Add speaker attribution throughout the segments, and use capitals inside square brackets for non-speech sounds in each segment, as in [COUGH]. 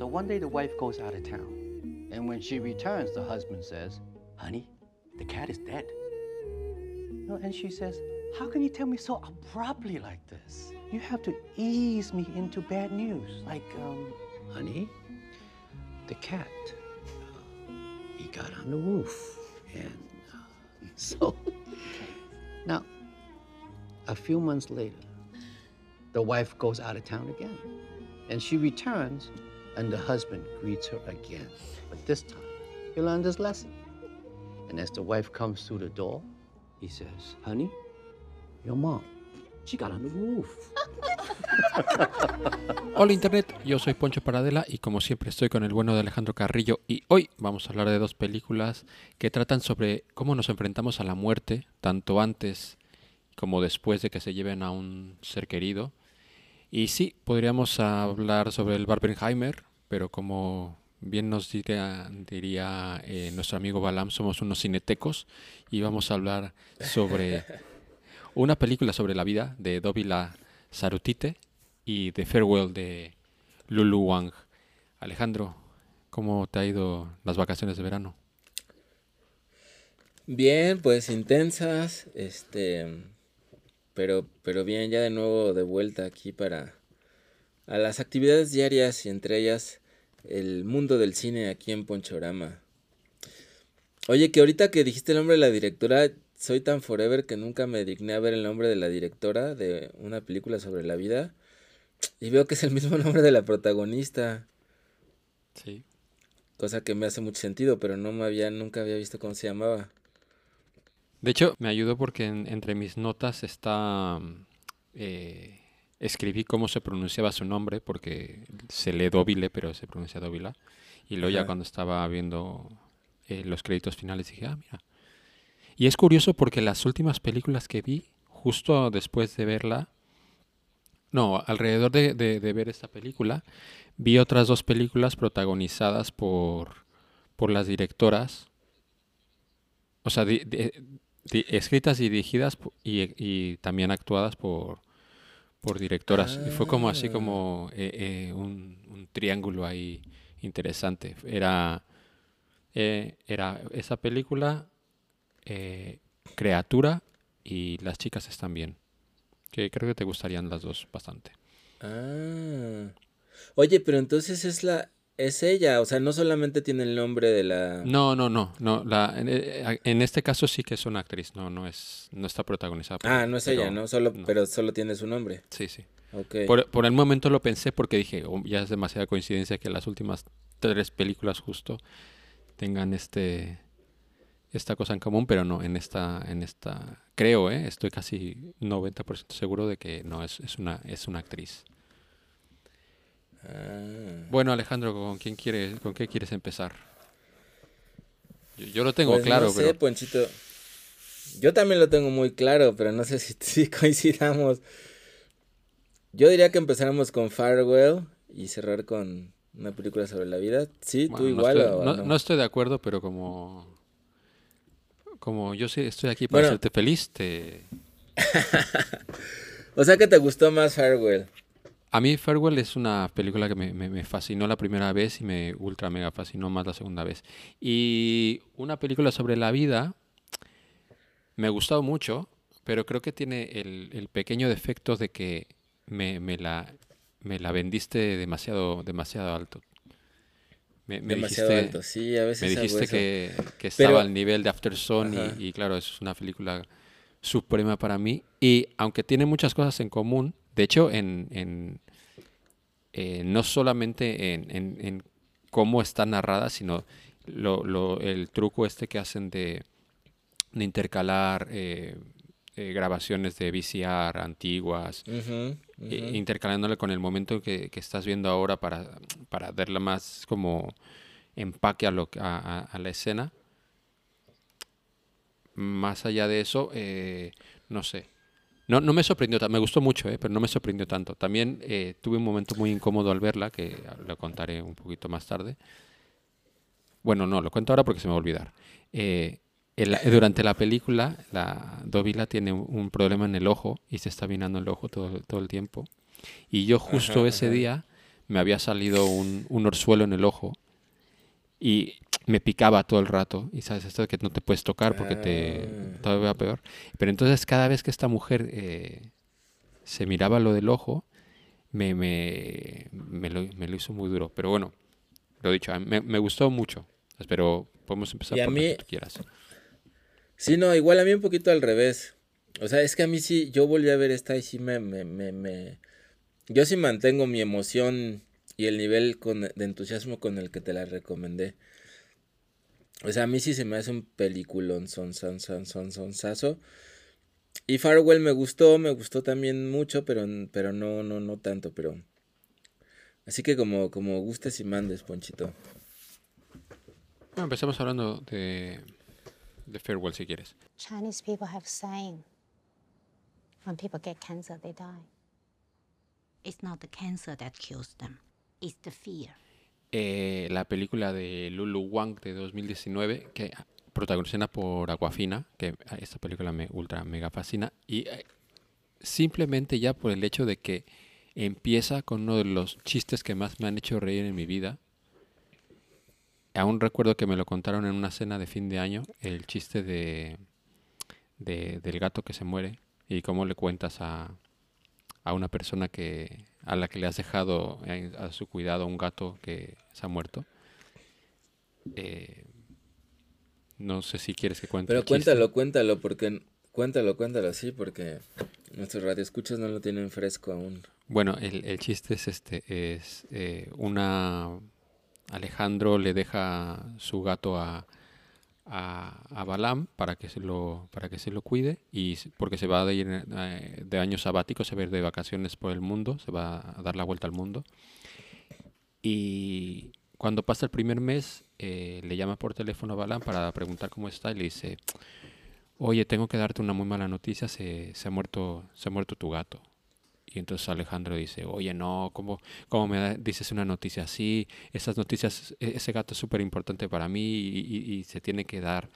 Speaker 1: So one day the wife goes out of town. And when she returns, the husband says, Honey, the cat is dead. And she says, How can you tell me so abruptly like this? You have to ease me into bad news. Like, um, honey, the cat, uh, he got on the roof. And uh, [LAUGHS] so, now, a few months later, the wife goes out of town again. And she returns, and the husband greets her again. But this time, he learned his lesson. And as the wife comes through the door, he says, Honey, your mom, she got on the roof. [LAUGHS]
Speaker 2: Hola Internet, yo soy Poncho Paradela y como siempre estoy con el bueno de Alejandro Carrillo y hoy vamos a hablar de dos películas que tratan sobre cómo nos enfrentamos a la muerte, tanto antes como después de que se lleven a un ser querido. Y sí, podríamos hablar sobre el Barbenheimer, pero como bien nos diría, diría eh, nuestro amigo Balam, somos unos cinetecos y vamos a hablar sobre [LAUGHS] una película sobre la vida de Dovila Sarutite y The Farewell de Lulu Wang. Alejandro, ¿cómo te ha ido las vacaciones de verano?
Speaker 3: Bien, pues intensas, este, pero, pero bien, ya de nuevo de vuelta aquí para a las actividades diarias y entre ellas el mundo del cine aquí en Ponchorama. Oye, que ahorita que dijiste el nombre de la directora, soy tan forever que nunca me digné a ver el nombre de la directora de una película sobre la vida. Y veo que es el mismo [LAUGHS] nombre de la protagonista.
Speaker 2: Sí.
Speaker 3: Cosa que me hace mucho sentido, pero no me había, nunca había visto cómo se llamaba.
Speaker 2: De hecho, me ayudó porque entre mis notas está... Eh, escribí cómo se pronunciaba su nombre, porque se lee Dóvile, pero se pronuncia Dóvila. Y luego ya cuando estaba viendo eh, los créditos finales dije, ah, mira. Y es curioso porque las últimas películas que vi, justo después de verla, no, alrededor de, de, ver esta película, vi otras dos películas protagonizadas por, por las directoras, o sea, escritas y dirigidas y, y, también actuadas por, por directoras. Y fue como así como eh, eh, un, un, triángulo ahí interesante. Era, eh, era esa película, Creatura y Las chicas están bien. Que creo que te gustarían las dos bastante.
Speaker 3: Ah. Oye, pero entonces es la es ella, o sea, no solamente tiene el nombre de la
Speaker 2: No, no, no, no, la en, este caso sí que es una actriz, no no es no está protagonizada
Speaker 3: por Ah, no es ella, ¿no? Solo pero solo tiene su nombre.
Speaker 2: Sí, sí. Okay. Por, por, el momento lo pensé porque dije, oh, ya es demasiada coincidencia que las últimas tres películas justo tengan este esta cosa en común, pero no, en esta, en esta, creo, ¿eh? estoy casi 90% seguro de que no, es, es, una, es una actriz. Ah. Bueno, Alejandro, ¿con quién quieres, con qué quieres empezar? Yo, lo tengo
Speaker 3: pues
Speaker 2: claro,
Speaker 3: no sé, Ponchito. Yo también lo tengo muy claro, pero no sé si, [LAUGHS] si coincidamos. Yo diría que empezáramos con Farewell y cerrar con una película sobre la vida. Sí, tú igual.
Speaker 2: no, no, estoy de acuerdo, pero como como yo sí estoy aquí para hacerte feliz, te... [LAUGHS]
Speaker 3: o sea que te gustó más Farewell.
Speaker 2: A mí Farewell es una película que me, fascinó la primera vez y me ultra mega fascinó más la segunda vez. Y una película sobre la vida me ha gustado mucho, pero creo que tiene el, pequeño defecto de que me, la, me la vendiste demasiado, demasiado alto.
Speaker 3: Me, Demasiado dijiste, alto, sí, a veces
Speaker 2: Me dijiste que, que, estaba al nivel de After y, y, claro, es una película suprema para mí. Y aunque tiene muchas cosas en común, de hecho, en, en eh, no solamente en, en, cómo está narrada, sino lo, lo, el truco este que hacen de, de intercalar eh, eh, grabaciones de VCR antiguas, intercalándole con el momento que, estás viendo ahora para, para darle más como empaque a, lo, a, a, la escena. Más allá de eso, eh, no sé. No, no me sorprendió, me gustó mucho, eh, pero no me sorprendió tanto. También tuve un momento muy incómodo al verla, que lo contaré un poquito más tarde. Bueno, no, lo cuento ahora porque se me va a olvidar durante la película, la Dovila tiene un problema en el ojo y se está vinando el ojo todo, todo el tiempo. Y yo justo ese día me había salido un, un orzuelo en el ojo y me picaba todo el rato. Y sabes, esto de que no te puedes tocar porque te
Speaker 3: Ah.
Speaker 2: todavía peor. Pero entonces cada vez que esta mujer eh, se miraba lo del ojo, me, me, me, lo, me lo hizo muy duro. Pero bueno, lo dicho, me, me gustó mucho. Pero podemos empezar
Speaker 3: Y a
Speaker 2: por
Speaker 3: mí-
Speaker 2: que tú quieras.
Speaker 3: Sí, no, igual a mí un poquito al revés. O sea, es que a mí sí, yo volví a ver esta y sí me, me, me, me- Yo sí mantengo mi emoción y el nivel con, de entusiasmo con el que te la recomendé. O sea, a mí sí se me hace un peliculón, son, son, son, son, son, sazo. Y Farewell me gustó, me gustó también mucho, pero, pero no, no, no tanto, pero... Así que como, como gustes y mandes, Ponchito.
Speaker 2: Bueno, empezamos hablando de, de Farewell, si quieres.
Speaker 4: Chinese people have saying when people get cancer, they die.
Speaker 5: It's not the cancer that kills them, it's the fear.
Speaker 2: Eh, la película de Lulu Wang de 2019, que protagonizada por Aquafina, que a esta película me ultra mega fascina, y eh, simplemente ya por el hecho de que empieza con uno de los chistes que más me han hecho reír en mi vida. Aún recuerdo que me lo contaron en una cena de fin de año, el chiste de, de- del gato que se muere y cómo le cuentas a, a una persona que a la que le has dejado en- a su cuidado un gato que se ha muerto. Eh, no sé si quieres que cuente.
Speaker 3: Pero
Speaker 2: chiste.
Speaker 3: cuéntalo, cuéntalo, porque... Cuéntalo, cuéntalo, sí, porque nuestros radioescuchas no lo tienen fresco aún.
Speaker 2: Bueno, el, el chiste es este, es eh, una Alejandro le deja su gato a, a, a Balam para que se lo para que se lo cuide y porque se va a ir eh, de año sabático, se va a ir de vacaciones por el mundo, se va a dar la vuelta al mundo. Y cuando pasa el primer mes, eh, le llama por teléfono a Balam para preguntar cómo está y le dice, oye, tengo que darte una muy mala noticia, se, se ha muerto, se ha muerto tu gato. Y entonces Alejandro dice, oye, no, ¿cómo, cómo me dices una noticia así? Esas noticias, e- ese gato es súper importante para mí y, se tiene que dar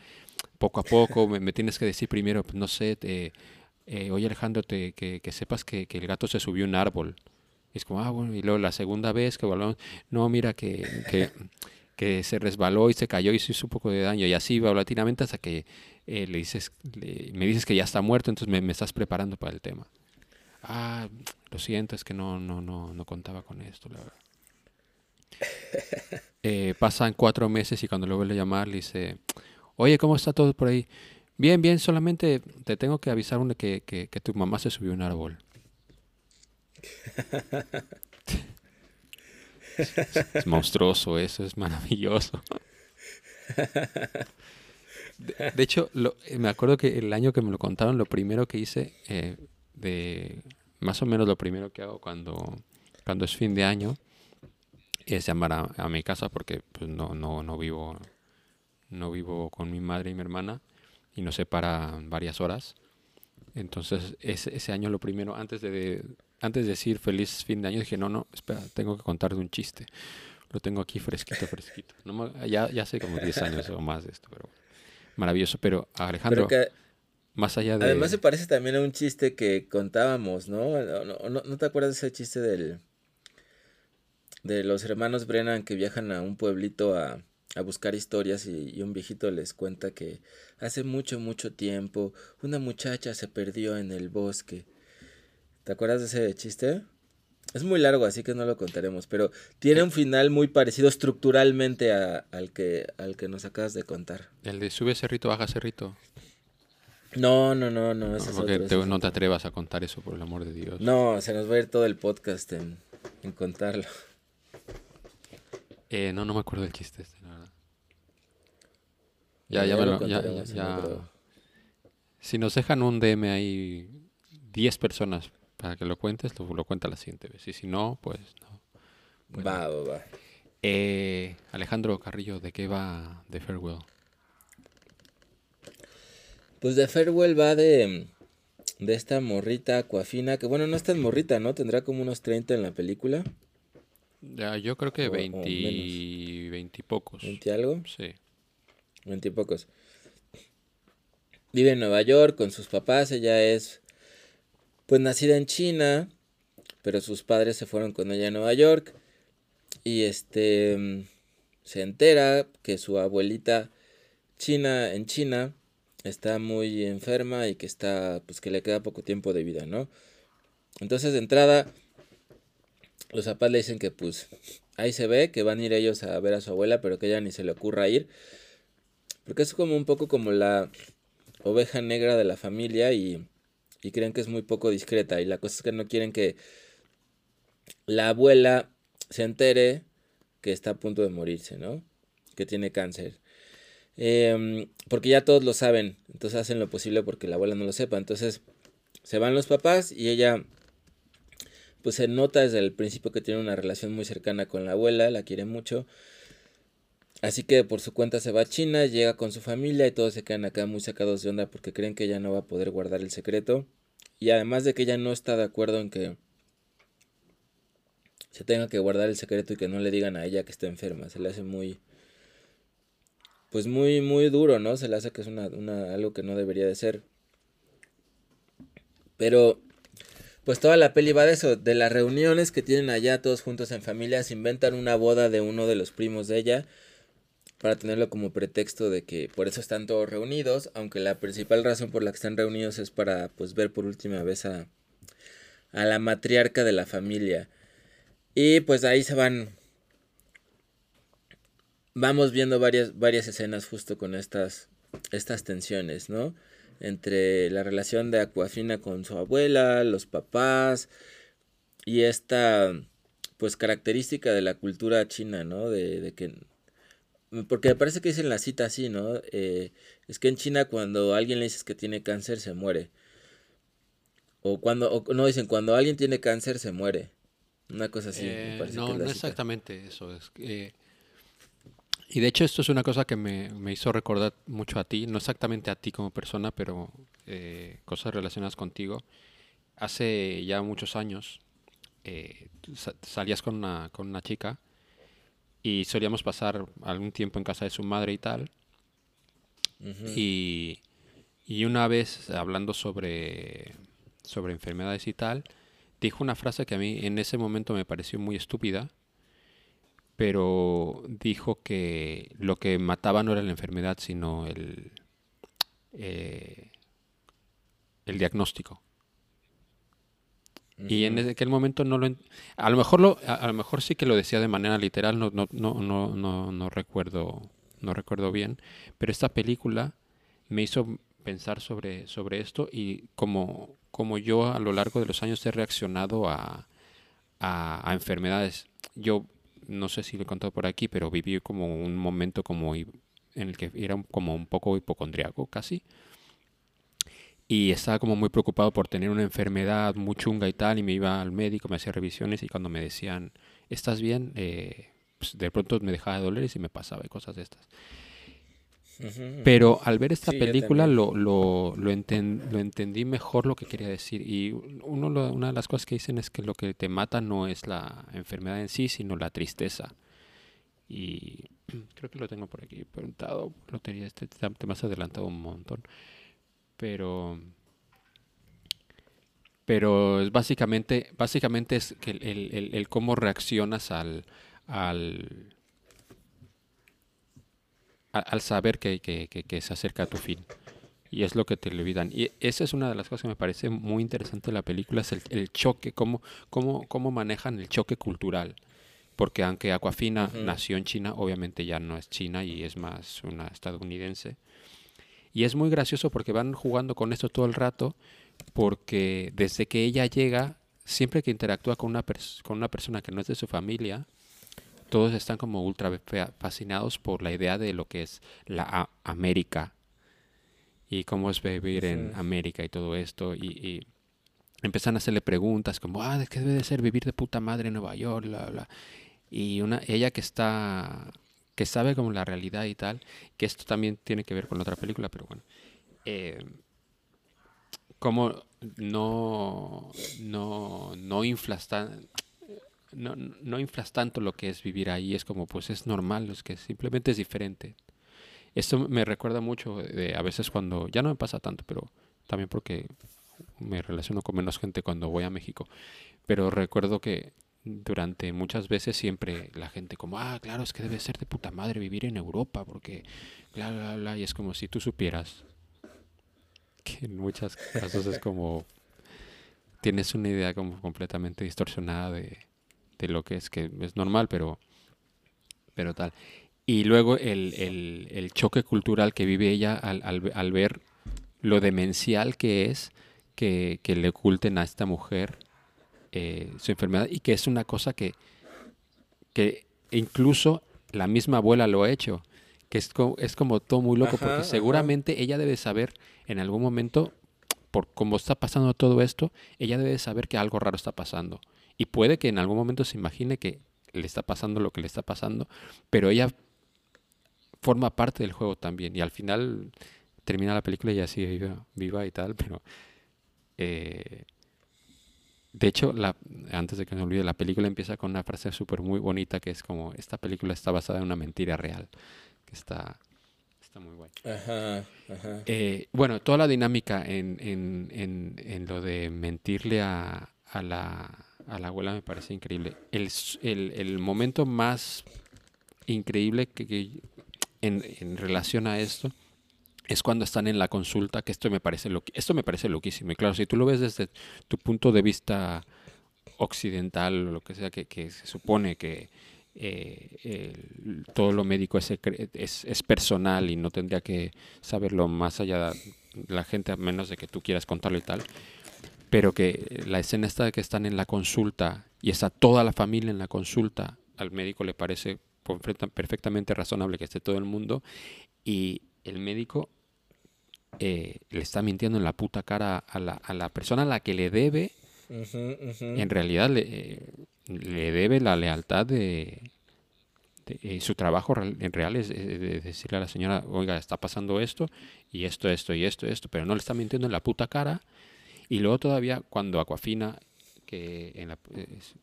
Speaker 2: poco a poco. Me, tienes que decir primero, no sé, eh, oye Alejandro, te- que, sepas que, que el gato se subió a un árbol. Y es como, ah, bueno, y luego la segunda vez que volvamos, no, mira, que, que, se resbaló y se cayó y se hizo un poco de daño. Y así paulatinamente hasta que eh, le dices, le- me dices que ya está muerto, entonces me estás preparando para el tema. Ah, lo siento, es que no, no, no, no contaba con esto, la verdad. [LAUGHS] Eh, pasan cuatro meses y cuando lo vuelve a llamar le dice, oye, ¿cómo está todo por ahí? Bien, bien, solamente te tengo que avisar una que, que, que tu mamá se subió a un árbol. es, [LAUGHS] es monstruoso eso, es maravilloso. De, de hecho, lo- eh, me acuerdo que el año que me lo contaron, lo primero que hice, eh, de más o menos lo primero que hago cuando, cuando es fin de año, es llamar a, a mi casa porque pues, no, no, no vivo no vivo con mi madre y mi hermana y nos separan varias horas. Entonces, ese, ese año lo primero, antes de, antes de decir feliz fin de año, dije, no, no, espera, tengo que contarte un chiste. Lo tengo aquí fresquito, fresquito. No ya, ya sé como 10 años o más de esto, pero maravilloso. Pero Alejandro,
Speaker 3: Pero que
Speaker 2: más allá de...
Speaker 3: además se parece también a un chiste que contábamos, ¿no? ¿No, no, no- no te acuerdas de ese chiste del de los hermanos Brennan que viajan a un pueblito a, a buscar historias y, y un viejito les cuenta que hace mucho, mucho tiempo una muchacha se perdió en el bosque. ¿Te acuerdas de ese chiste? Es muy largo, así que no lo contaremos, pero tiene un final muy parecido estructuralmente a- al, que, al que nos acabas de contar.
Speaker 2: El de sube cerrito, baja cerrito.
Speaker 3: No, no, no, no,
Speaker 2: No,
Speaker 3: es
Speaker 2: porque
Speaker 3: otro,
Speaker 2: te- no te atrevas a contar eso, por el amor de Dios.
Speaker 3: No, se nos va a ir todo el podcast en, en contarlo.
Speaker 2: Eh, no, no me acuerdo del chiste este, la verdad. Ya,
Speaker 3: Ya
Speaker 2: ya, me
Speaker 3: lo
Speaker 2: lo, ya, ya-. Si nos dejan un DM ahí 10 personas para que lo cuentes, lo, lo cuenta la siguiente vez. Y si no, pues no. Bueno.
Speaker 3: Va, va, va.
Speaker 2: Eh, Alejandro Carrillo, ¿de qué va The Farewell?
Speaker 3: Pues de Farewell va de, de esta morrita Aquafina, que bueno, no es tan morrita, ¿no? Tendrá como unos 30 en la película,
Speaker 2: Ya, yo creo que
Speaker 3: O- o
Speaker 2: 20,
Speaker 3: menos.
Speaker 2: 20 y pocos.
Speaker 3: 20 algo,
Speaker 2: Sí.
Speaker 3: 20 y pocos. Vive en Nueva York con sus papás, ella es pues nacida en China, pero sus padres se fueron con ella a Nueva York. y este mm, se entera que su abuelita china en China está muy enferma y que está pues que le queda poco tiempo de vida, ¿no? Entonces de entrada los papás le dicen que pues ahí se ve que van a ir ellos a ver a su abuela, pero que ella ni se le ocurra ir. Porque es como un poco como la oveja negra de la familia y, y creen que es muy poco discreta. Y la cosa es que no quieren que la abuela se entere que está a punto de morirse, ¿no? Que tiene cáncer. Em, porque ya todos lo saben, entonces hacen lo posible porque la abuela no lo sepa. Entonces se van los papás y ella, pues se nota desde el principio que tiene una relación muy cercana con la abuela, la quiere mucho. Así que por su cuenta se va a China, llega con su familia y todos se quedan acá muy sacados de onda porque creen que ella no va a poder guardar el secreto. Y además de que ella no está de acuerdo en que se tenga que guardar el secreto y que no le digan a ella que está enferma. Se le hace muy, pues muy, muy duro, ¿no? Se le hace que es una, una, algo que no debería de ser. Pero, pues toda la peli va de eso, de las reuniones que tienen allá todos juntos en familia, se inventan una boda de uno de los primos de ella para tenerlo como pretexto de que por eso están todos reunidos, aunque la principal razón por la que están reunidos es para pues ver por última vez a, a la matriarca de la familia. Y pues ahí se van. Vamos viendo varias, varias escenas justo con estas, estas tensiones, ¿no? Entre la relación de Aquafina con su abuela, los papás y esta, pues, característica de la cultura china, ¿no? De, de que. Porque me parece que dicen la cita así, ¿no? Eh, es que en China cuando alguien le dices que tiene cáncer se muere. O cuando, o, no dicen, cuando alguien tiene cáncer se muere. Una cosa así.
Speaker 2: Eh, no, no exactamente eso. Es, eh, y de hecho esto es una cosa que me, me, hizo recordar mucho a ti, no exactamente a ti como persona, pero eh, cosas relacionadas contigo. Hace ya muchos años eh, salías con una, con una chica y solíamos pasar algún tiempo en casa de su madre y tal. Uh -huh. y, y una vez hablando sobre, sobre enfermedades y tal, dijo una frase que a mí en ese momento me pareció muy estúpida, pero dijo que lo que mataba no era la enfermedad, sino el, eh, el diagnóstico. Uh -huh. Y en aquel momento no lo... A lo mejor, lo, a, a, lo mejor sí que lo decía de manera literal, no, no, no, no, no, no, recuerdo, no recuerdo bien, pero esta película me hizo pensar sobre, sobre esto y como, como yo a lo largo de los años he reaccionado a, a, a enfermedades. Yo no sé si lo he contado por aquí, pero viví como un momento como en el que era como un poco hipocondriaco casi. Y estaba como muy preocupado por tener una enfermedad muy chunga y tal, y me iba al médico, me hacía revisiones y cuando me decían, ¿estás bien? Eh, pues de pronto me dejaba de doler y me pasaba y cosas de estas. Pero al ver esta sí, película lo, lo, lo, enten, lo, entendí mejor lo que quería decir. Y uno, lo, una de las cosas que dicen es que lo que te mata no es la enfermedad en sí, sino la tristeza. Y [CLEARS THROAT] creo que lo tengo por aquí preguntado. Lo tenía, este, te, te has adelantado un montón. Pero pero es básicamente básicamente es que el, el, el cómo reaccionas al, al al saber que, que, que, que, se acerca a tu fin. Y es lo que te olvidan. Y esa es una de las cosas que me parece muy interesante de la película, es el, el choque, cómo, cómo, cómo manejan el choque cultural. Porque aunque Aquafina uh -huh. nació en China, obviamente ya no es China y es más una estadounidense. Y es muy gracioso porque van jugando con esto todo el rato, porque desde que ella llega, siempre que interactúa con una, con una persona que no es de su familia, todos están como ultra fascinados por la idea de lo que es la América y cómo es vivir sí. en América y todo esto. Y, y, empiezan a hacerle preguntas como, ah, ¿de qué debe de ser vivir de puta madre en Nueva York? Bla, bla. Y una, ella que está, que sabe como la realidad y tal, que esto también tiene que ver con otra película, pero bueno. Eh, como no, no, no inflas tan, no, no inflas tanto lo que es vivir ahí, es como pues es normal, es que simplemente es diferente. Esto me recuerda mucho a veces cuando, ya no me pasa tanto, pero también porque me relaciono con menos gente cuando voy a México, pero recuerdo que durante muchas veces siempre la gente como, ah, claro, es que debe ser de puta madre vivir en Europa, porque, bla, bla, bla, y es como si tú supieras que en muchos casos es como, tienes una idea como completamente distorsionada de, de lo que es, que es normal, pero, pero tal. Y luego el, el, el choque cultural que vive ella al, al, al ver lo demencial que es que, que le oculten a esta mujer eh, su enfermedad y que es una cosa que, que incluso la misma abuela lo ha hecho, que es, co- es como todo muy loco,
Speaker 3: Ajá,
Speaker 2: porque
Speaker 3: ajá.
Speaker 2: seguramente ella debe saber en algún momento, por cómo está pasando todo esto, ella debe saber que algo raro está pasando. Y puede que en algún momento se imagine que le está pasando lo que le está pasando, pero ella forma parte del juego también. Y al final termina la película y ella sigue viva, viva y tal, pero... eh, de hecho, la, antes de que me olvide, la película empieza con una frase súper muy bonita que es como, esta película está basada en una mentira real, que está, está muy guay.
Speaker 3: Ajá, ajá.
Speaker 2: Eh, bueno, toda la dinámica en, en, en, en lo de mentirle a, a, la, a la abuela me parece increíble. El, el, el momento más increíble que, que en, en relación a esto es cuando están en la consulta, que esto me parece loqui- esto me parece loquísimo. Y claro, si tú lo ves desde tu punto de vista occidental o lo que sea, que, que se supone que eh, todo lo médico es, es, es personal y no tendría que saberlo más allá de la gente, a menos de que tú quieras contarlo y tal. Pero que la escena esta de que están en la consulta y está toda la familia en la consulta, al médico le parece perfecta- perfectamente razonable que esté todo el mundo y el médico eh, le está mintiendo en la puta cara a la, a la persona a la que le debe en realidad le, eh, le debe la lealtad de, de- eh, su trabajo real- en real es eh, de decirle a la señora, oiga, está pasando esto y esto, esto y esto, esto, pero no le está mintiendo en la puta cara. Y luego todavía cuando Aquafina, que en la-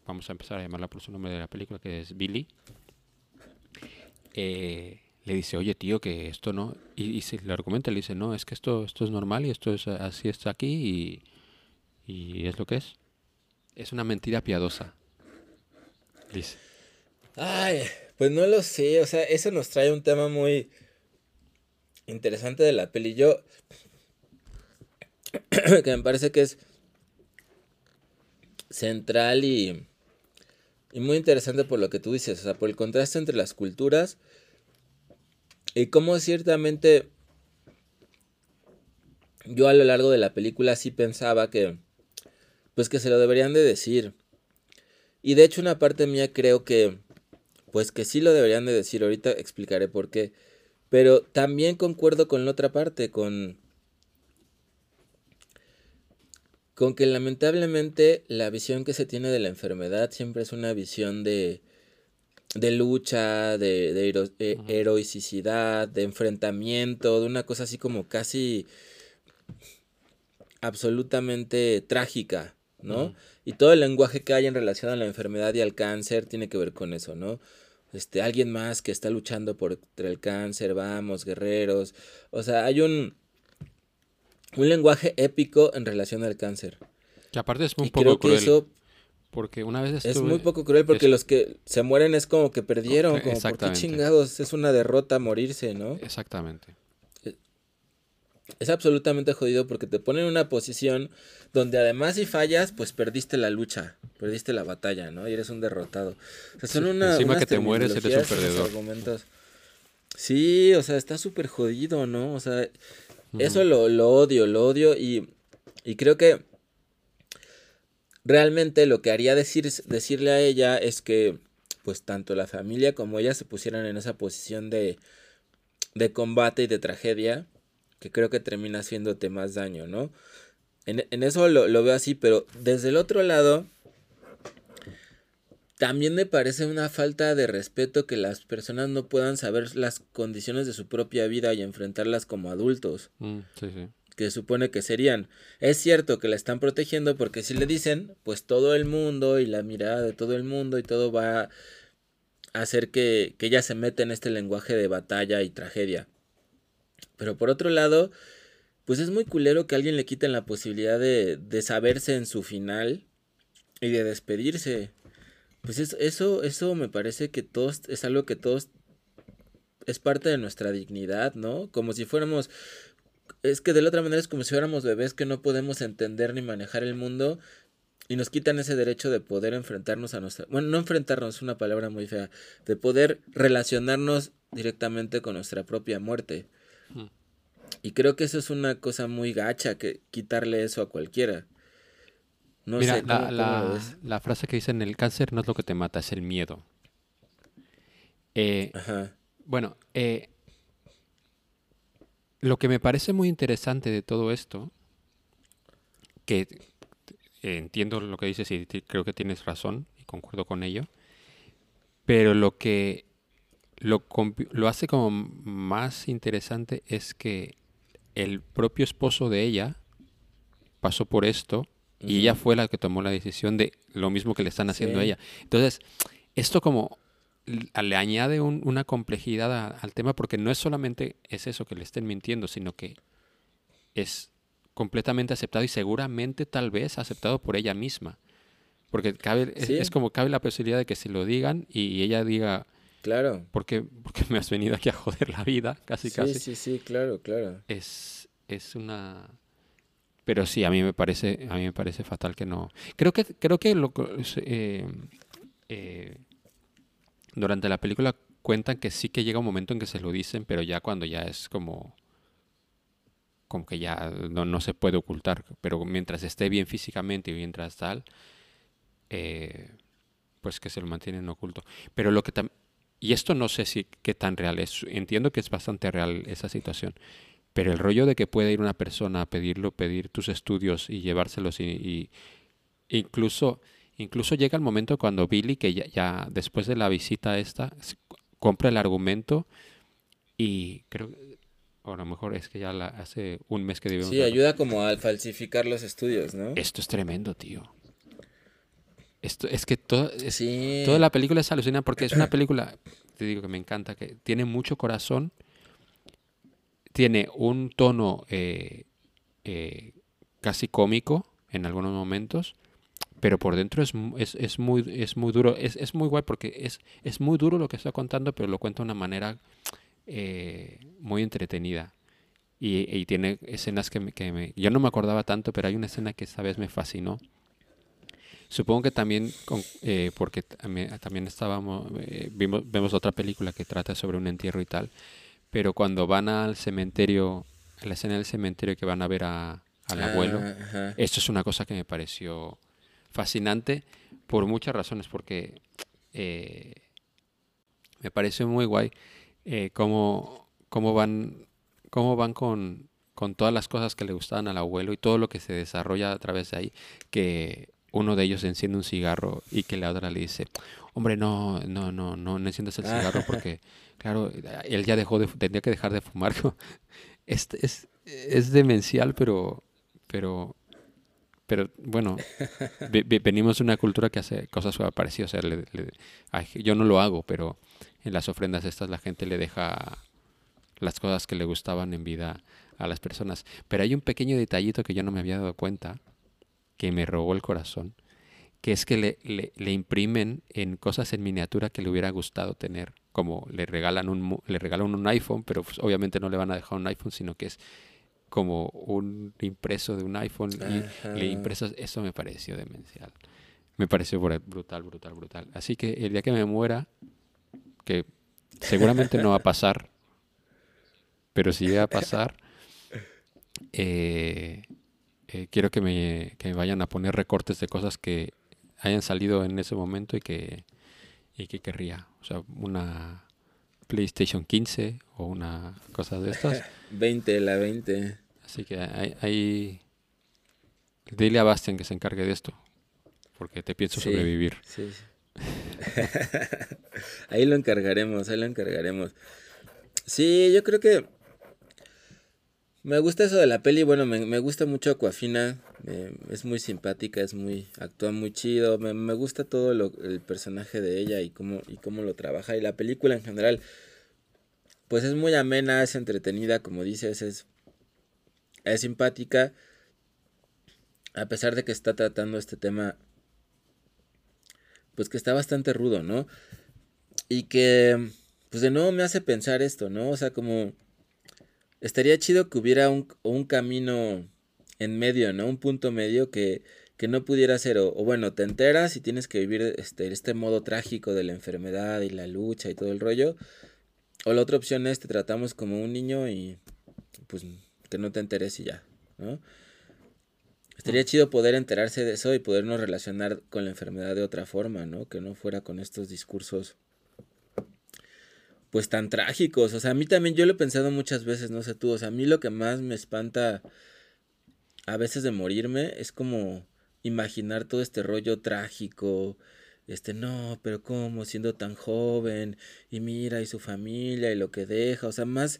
Speaker 2: vamos a empezar a llamarla por su nombre de la película, que es Billy, eh, le dice, oye tío, que esto no, y, y se le argumenta, le dice, no, es que esto, esto es normal y esto es así está aquí y, y es lo que es. Es una mentira piadosa. Dice.
Speaker 3: Ay, pues no lo sé, o sea, eso nos trae un tema muy interesante de la peli. Yo, [CLEARS THROAT] que me parece que es central y, muy interesante por lo que tú dices, o sea, por el contraste entre las culturas y cómo ciertamente yo a lo largo de la película sí pensaba que, pues que se lo deberían de decir. Y de hecho una parte mía creo que, pues que sí lo deberían de decir, ahorita explicaré por qué. Pero también concuerdo con la otra parte, con... Con que lamentablemente la visión que se tiene de la enfermedad siempre es una visión de, de lucha, de, de hero- eh, heroicidad, de enfrentamiento, de una cosa así como casi absolutamente trágica, ¿no? Y todo el lenguaje que hay en relación a la enfermedad y al cáncer tiene que ver con eso, ¿no? Este, alguien más que está luchando por contra el cáncer, vamos, guerreros. O sea, hay un, un lenguaje épico en relación al cáncer.
Speaker 2: Que aparte es un
Speaker 3: y
Speaker 2: poco
Speaker 3: creo que
Speaker 2: cruel.
Speaker 3: eso
Speaker 2: Porque una vez
Speaker 3: es
Speaker 2: estuve-
Speaker 3: muy poco cruel porque
Speaker 2: es-
Speaker 3: los que se mueren es como que perdieron, como por qué chingados, es una derrota morirse, ¿no?
Speaker 2: Exactamente.
Speaker 3: Es absolutamente jodido porque te ponen en una posición donde además si fallas, pues perdiste la lucha, perdiste la batalla, ¿no? Y eres un derrotado. O sea, son
Speaker 2: Sí,
Speaker 3: una,
Speaker 2: encima
Speaker 3: unas
Speaker 2: que te mueres, eres un perdedor.
Speaker 3: argumentos. Sí, o sea, está súper jodido, ¿no? O sea, eso lo, lo odio, lo odio y, y creo que realmente lo que haría decir, decirle a ella es que pues tanto la familia como ella se pusieran en esa posición de, de combate y de tragedia, que creo que termina haciéndote más daño, ¿no? En, en eso lo, lo veo así, pero desde el otro lado, también me parece una falta de respeto que las personas no puedan saber las condiciones de su propia vida y enfrentarlas como adultos
Speaker 2: Mm, sí, sí.
Speaker 3: que supone que serían. Es cierto que la están protegiendo porque si le dicen, pues todo el mundo y la mirada de todo el mundo y todo va a hacer que, que ella se meta en este lenguaje de batalla y tragedia. Pero por otro lado, pues es muy culero que a alguien le quiten la posibilidad de, de saberse en su final y de despedirse. Pues es- eso, eso me parece que todos, es algo que todos, es parte de nuestra dignidad, ¿no? Como si fuéramos, es que de la otra manera es como si fuéramos bebés que no podemos entender ni manejar el mundo y nos quitan ese derecho de poder enfrentarnos a nuestra, bueno, no enfrentarnos, es una palabra muy fea, de poder relacionarnos directamente con nuestra propia muerte. Y creo que eso es una cosa muy gacha, que quitarle eso a cualquiera. No
Speaker 2: Mira,
Speaker 3: sé,
Speaker 2: la, frase que dicen el cáncer no es lo que te mata, es el miedo. Eh,
Speaker 3: Ajá.
Speaker 2: Bueno, eh, lo que me parece muy interesante de todo esto, que eh, entiendo lo que dices y creo que tienes razón y concuerdo con ello, pero lo que lo, lo hace como más interesante es que el propio esposo de ella pasó por esto y ella fue la que tomó la decisión de lo mismo que le están haciendo a ella. Entonces, esto como le añade un- una complejidad a- al tema porque no es solamente es eso que le estén mintiendo, sino que es completamente aceptado y seguramente tal vez aceptado por ella misma. Porque cabe, es,
Speaker 3: Sí.
Speaker 2: es como cabe la posibilidad de que se lo digan y ella diga,
Speaker 3: Claro.
Speaker 2: ¿por qué, por qué me has venido aquí a joder la vida? Casi,
Speaker 3: sí,
Speaker 2: casi.
Speaker 3: sí, sí, claro, claro.
Speaker 2: Es, es una... Pero sí, a mí me parece, a mí me parece fatal que no. Creo que, creo que lo, eh, eh, durante la película cuentan que sí que llega un momento en que se lo dicen, pero ya cuando ya es como, como que ya no, no se puede ocultar. Pero mientras esté bien físicamente y mientras tal, eh, pues que se lo mantienen oculto. Pero lo que y esto no sé si qué tan real es. Entiendo que es bastante real esa situación. Pero el rollo de que puede ir una persona a pedirlo, pedir tus estudios y llevárselos y, y incluso, incluso llega el momento cuando Billy, que ya, ya después de la visita esta, compra el argumento y creo que, o a lo mejor es que ya la- hace un mes que debemos
Speaker 3: Sí, ayuda como a falsificar los estudios, ¿no?
Speaker 2: Esto es tremendo, tío. Esto es que todo, es-
Speaker 3: Sí.
Speaker 2: Toda la película es alucinante porque es una película, te digo que me encanta, que tiene mucho corazón, tiene un tono eh, eh, casi cómico en algunos momentos, pero por dentro es, es, es muy, es muy duro, es, es muy guay porque es, es muy duro lo que está contando, pero lo cuenta de una manera eh, muy entretenida. Y, y tiene escenas que, me, que me- Yo no me acordaba tanto, pero hay una escena que esta vez me fascinó. Supongo que también, con- porque también, estábamos, vimos, vemos otra película que trata sobre un entierro y tal, pero cuando van al cementerio, a la escena del cementerio que van a ver a, al abuelo,
Speaker 3: Ah, ajá.
Speaker 2: esto es una cosa que me pareció fascinante por muchas razones, porque eh, me pareció muy guay eh, cómo, cómo van, cómo van con, con todas las cosas que le gustaban al abuelo y todo lo que se desarrolla a través de ahí, que uno de ellos enciende un cigarro y que la otra le dice, hombre, no, no, no, no, no enciendas el cigarro porque, claro, él ya dejó de, tendría que dejar de fumar. [LAUGHS] Es, es, es demencial, pero, pero, pero bueno, ve- ve- venimos de una cultura que hace cosas parecidas. O sea, le- le- ay, yo no lo hago, pero en las ofrendas estas la gente le deja las cosas que le gustaban en vida a las personas. Pero hay un pequeño detallito que yo no me había dado cuenta, que me robó el corazón, que es que le, le, le imprimen en cosas en miniatura que le hubiera gustado tener, como le regalan un, le regalan un iPhone, pero pues, obviamente no le van a dejar un iPhone, sino que es como un impreso de un iPhone y
Speaker 3: Ajá.
Speaker 2: le impresas, eso me pareció demencial. Me pareció bru- brutal, brutal, brutal. Así que el día que me muera, que seguramente no va a pasar, [LAUGHS] pero si llega a pasar, eh, eh, quiero que me, que me vayan a poner recortes de cosas que hayan salido en ese momento y que, y que querría. O sea, una PlayStation 15 o una cosa de estas. [LAUGHS]
Speaker 3: 20, la 20.
Speaker 2: Así que ahí, ahí- dile a Bastian que se encargue de esto, porque te pienso
Speaker 3: Sí.
Speaker 2: sobrevivir.
Speaker 3: Sí, sí. [LAUGHS] ahí lo encargaremos, ahí lo encargaremos. Sí, yo creo que me gusta eso de la peli. Bueno, me, me gusta mucho Aquafina. es muy simpática, es muy actúa muy chido. Me, me gusta todo lo- el personaje de ella y cómo y cómo lo trabaja y la película en general. Pues es muy amena, es entretenida, como dices, es es simpática. A pesar de que está tratando este tema pues que está bastante rudo, ¿no? Y que, pues de nuevo me hace pensar esto, ¿no? O sea, como estaría chido que hubiera un, un camino en medio, ¿no? Un punto medio que, que no pudiera ser, o, o, bueno, te enteras y tienes que vivir este, este modo trágico de la enfermedad y la lucha y todo el rollo, o la otra opción es te tratamos como un niño y pues que no te enteres y ya, ¿no? Estaría chido poder enterarse de eso y podernos relacionar con la enfermedad de otra forma, ¿no? Que no fuera con estos discursos pues tan trágicos. O sea, a mí también yo lo he pensado muchas veces, no sé tú, o sea, a mí lo que más me espanta a veces de morirme es como imaginar todo este rollo trágico, este, no, pero ¿cómo? Siendo tan joven, y mira, y su familia, y lo que deja, o sea, más,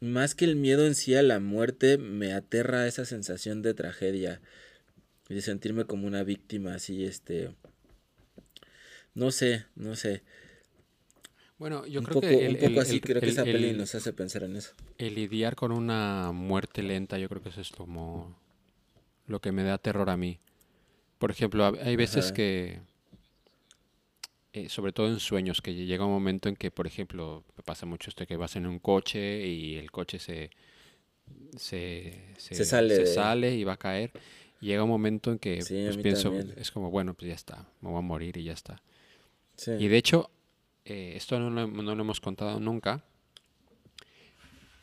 Speaker 3: más que el miedo en sí a la muerte, me aterra esa sensación de tragedia, y de sentirme como una víctima, así, este, no sé, no sé.
Speaker 2: Bueno, yo
Speaker 3: un
Speaker 2: creo
Speaker 3: poco,
Speaker 2: que el,
Speaker 3: un poco
Speaker 2: el-
Speaker 3: así
Speaker 2: el-
Speaker 3: creo que esa peli
Speaker 2: el-
Speaker 3: nos hace pensar en eso.
Speaker 2: el lidiar con una muerte lenta, yo creo que eso es como lo que me da terror a mí. Por ejemplo, hay veces
Speaker 3: Ajá.
Speaker 2: que, eh, sobre todo en sueños, que llega un momento en que, por ejemplo, me pasa mucho esto que vas en un coche y el coche se, se,
Speaker 3: Se sale
Speaker 2: se
Speaker 3: de-
Speaker 2: sale y va a caer. Llega un momento en que
Speaker 3: Sí,
Speaker 2: pues, pienso,
Speaker 3: también.
Speaker 2: es como, bueno, pues ya está, me voy a morir y ya está.
Speaker 3: Sí.
Speaker 2: Y de hecho, eh, esto no lo, no lo hemos contado nunca,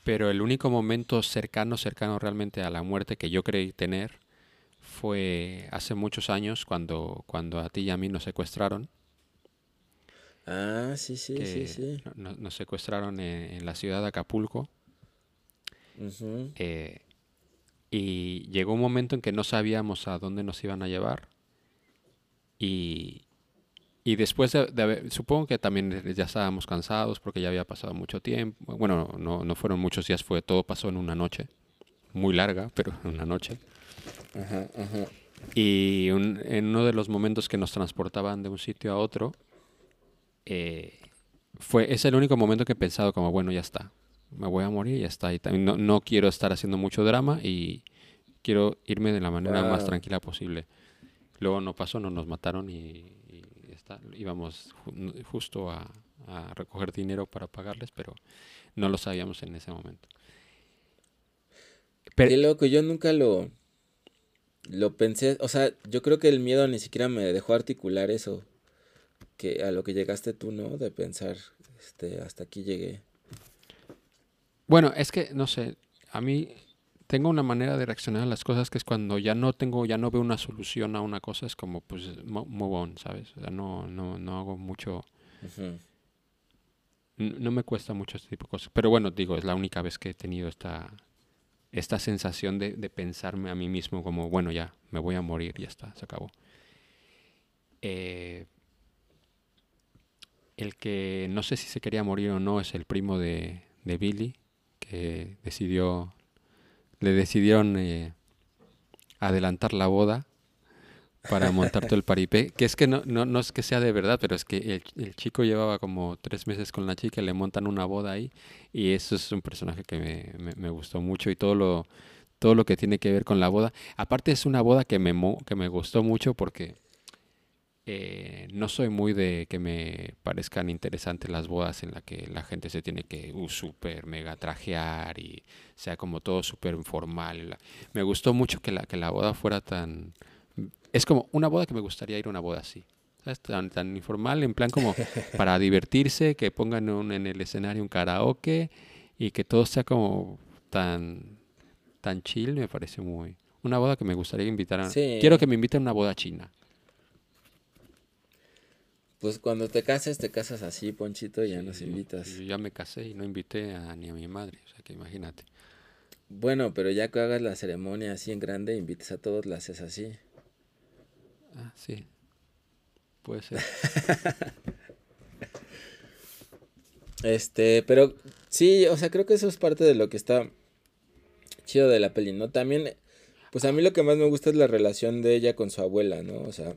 Speaker 2: pero el único momento cercano, cercano realmente a la muerte que yo creí tener fue hace muchos años cuando, cuando a ti y a mí nos secuestraron.
Speaker 3: Ah, sí, sí, sí, sí.
Speaker 2: no- no- Nos secuestraron en, en la ciudad de Acapulco. Eh, y llegó un momento en que no sabíamos a dónde nos iban a llevar. Y, y después de, de haber, supongo que también ya estábamos cansados porque ya había pasado mucho tiempo. Bueno, no, no fueron muchos días, fue todo pasó en una noche. Muy larga, [LAUGHS] pero en una noche.
Speaker 3: Ajá, ajá.
Speaker 2: Y un- en uno de los momentos que nos transportaban de un sitio a otro, eh, fue, es el único momento que he pensado como, bueno, ya está, me voy a morir ya está. Y también no, no quiero estar haciendo mucho drama y quiero irme de la manera más tranquila posible. Luego no pasó, no nos mataron y, está. Íbamos ju- justo a, a recoger dinero para pagarles, pero no lo sabíamos en ese momento. Pero,
Speaker 3: Qué loco, yo nunca lo, lo pensé, o sea, yo creo que el miedo ni siquiera me dejó articular eso, que a lo que llegaste tú, ¿no? De pensar, este, hasta aquí llegué.
Speaker 2: Bueno, es que, no sé, a mí tengo una manera de reaccionar a las cosas que es cuando ya no tengo, ya no veo una solución a una cosa, es como, pues, mo- move on, ¿sabes? O sea, no, no, no hago mucho, no me cuesta mucho este tipo de cosas. Pero bueno, digo, es la única vez que he tenido esta, esta sensación de, de pensarme a mí mismo como, bueno, ya, me voy a morir, ya está, se acabó. Eh, el que no sé si se quería morir o no es el primo de, de Billy, que decidió, le decidieron eh, adelantar la boda para montar todo el paripé. Que es que no, no, no es que sea de verdad, pero es que el, el chico llevaba como tres meses con la chica, le montan una boda ahí y eso es un personaje que me, me- me gustó mucho y todo lo, todo lo que tiene que ver con la boda. Aparte es una boda que me, que me gustó mucho porque eh, no soy muy de que me parezcan interesantes las bodas en las que la gente se tiene que uh, súper mega trajear y sea como todo súper informal. Me gustó mucho que la, que la boda fuera tan... Es como una boda que me gustaría ir a una boda así. ¿sabes? Tan, tan informal, en plan como [LAUGHS] para divertirse, que pongan un- en el escenario un karaoke y que todo sea como tan, tan chill, me parece muy... Una boda que me gustaría invitar a...
Speaker 3: Sí.
Speaker 2: Quiero que me inviten a una boda china.
Speaker 3: Pues cuando te cases, te casas así, Ponchito, y ya nos invitas.
Speaker 2: Yo ya me casé y no invité a, ni a mi madre, o sea que imagínate.
Speaker 3: Bueno, pero ya que hagas la ceremonia así en grande, invites a todos, la haces así.
Speaker 2: Ah, sí. Puede ser. [LAUGHS]
Speaker 3: Este, pero sí, o sea, creo que eso es parte de lo que está chido de la peli, ¿no? También, pues a mí lo que más me gusta es la relación de ella con su abuela, ¿no? O sea,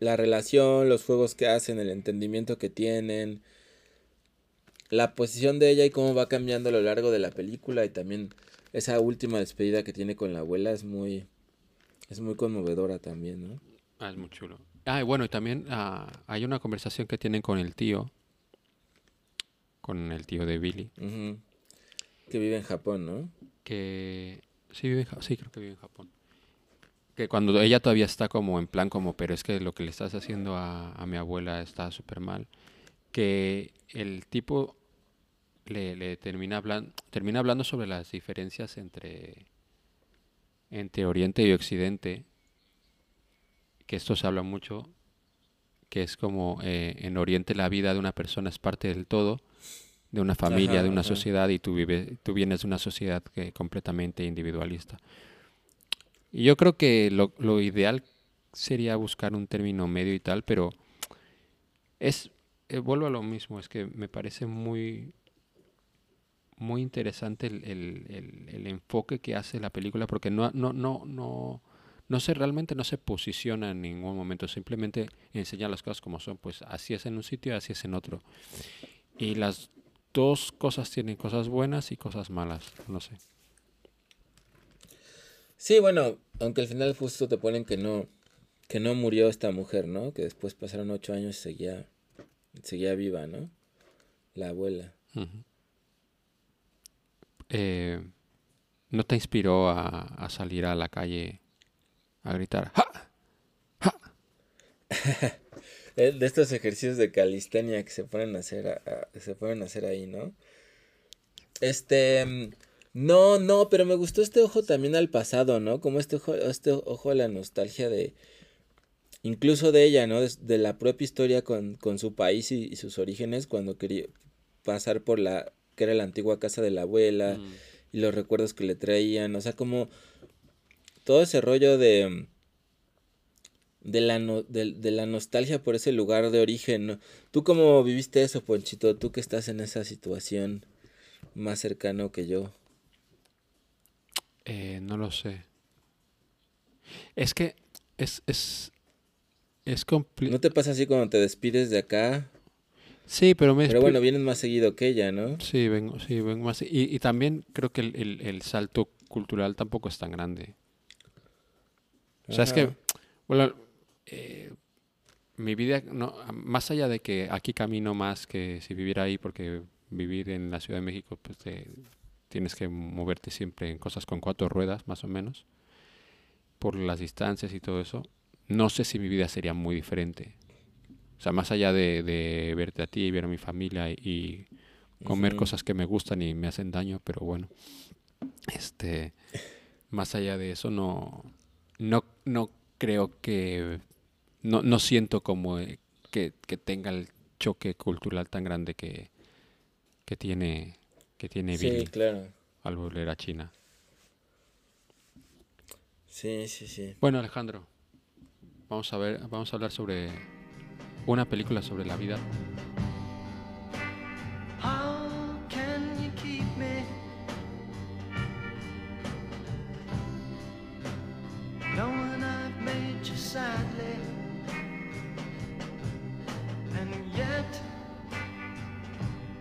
Speaker 3: la relación, los juegos que hacen, el entendimiento que tienen, la posición de ella y cómo va cambiando a lo largo de la película y también esa última despedida que tiene con la abuela es muy, es muy conmovedora también, ¿no?
Speaker 2: Ah, es muy chulo. Ah, y bueno, y también ah, hay una conversación que tienen con el tío, con el tío de Billy.
Speaker 3: Que vive en Japón, ¿no?
Speaker 2: que sí vive en sí creo que vive en Japón. Que cuando ella todavía está como en plan como, pero es que lo que le estás haciendo a, a mi abuela está súper mal, que el tipo le, le termina hablando, termina hablando sobre las diferencias entre, entre Oriente y Occidente, que esto se habla mucho, que es como eh, en Oriente la vida de una persona es parte del todo, de una familia,
Speaker 3: Ajá,
Speaker 2: de una
Speaker 3: ajá.
Speaker 2: sociedad, y tú, vives, tú vienes de una sociedad que completamente individualista. Y yo creo que lo, lo ideal sería buscar un término medio y tal, pero es, eh, vuelvo a lo mismo, es que me parece muy, muy interesante el, el- el- enfoque que hace la película, porque no, no, no, no, no se realmente no se posiciona en ningún momento, simplemente enseña las cosas como son, pues así es en un sitio, así es en otro. Y las dos cosas tienen cosas buenas y cosas malas, no sé.
Speaker 3: Sí, bueno, aunque al final justo te ponen que no, que no murió esta mujer, ¿no? Que después pasaron ocho años y seguía, seguía viva, ¿no? La abuela.
Speaker 2: Eh, ¿No te inspiró a, a salir a la calle a gritar? ¡Ja! [LAUGHS]
Speaker 3: Eh, De estos ejercicios de calistenia que se ponen a hacer, a- a- se ponen a hacer ahí, ¿no? Este, mm, no, no, pero me gustó este ojo también al pasado, ¿no? Como este ojo, este ojo a la nostalgia de, incluso de ella, ¿no? De, de la propia historia con, con su país y, y sus orígenes cuando quería pasar por la, que era la antigua casa de la abuela
Speaker 2: Mm.
Speaker 3: y los recuerdos que le traían, o sea, como todo ese rollo de de la, no- de, de la nostalgia por ese lugar de origen. ¿no? ¿Tú cómo viviste eso, Ponchito? Tú que estás en esa situación más cercano que yo.
Speaker 2: Eh, no lo sé. Es que es, es, es compli-
Speaker 3: ¿No te pasa así cuando te despides de acá?
Speaker 2: Sí, pero me
Speaker 3: Pero bueno, vienes más seguido que ella, ¿no?
Speaker 2: Sí, vengo, sí, vengo más. Y, y también creo que el, el- el salto cultural tampoco es tan grande. O sea, es que,
Speaker 3: Ajá.
Speaker 2: bueno, eh, mi vida, no, más allá de que aquí camino más que si viviera ahí, porque vivir en la Ciudad de México, pues te- tienes que moverte siempre en cosas con cuatro ruedas, más o menos, por las distancias y todo eso. No sé si mi vida sería muy diferente. O sea, más allá de, de verte a ti y ver a mi familia y, comer cosas que me gustan y me hacen daño, pero bueno. Este, más allá de eso, no, no, no creo que, no, no siento como eh, que, que tenga el choque cultural tan grande que, que tiene, que tiene
Speaker 3: Sí,
Speaker 2: Billy
Speaker 3: claro.
Speaker 2: al volver a China.
Speaker 3: Sí, sí, sí.
Speaker 2: Bueno, Alejandro, vamos a ver, vamos a hablar sobre una película sobre la vida.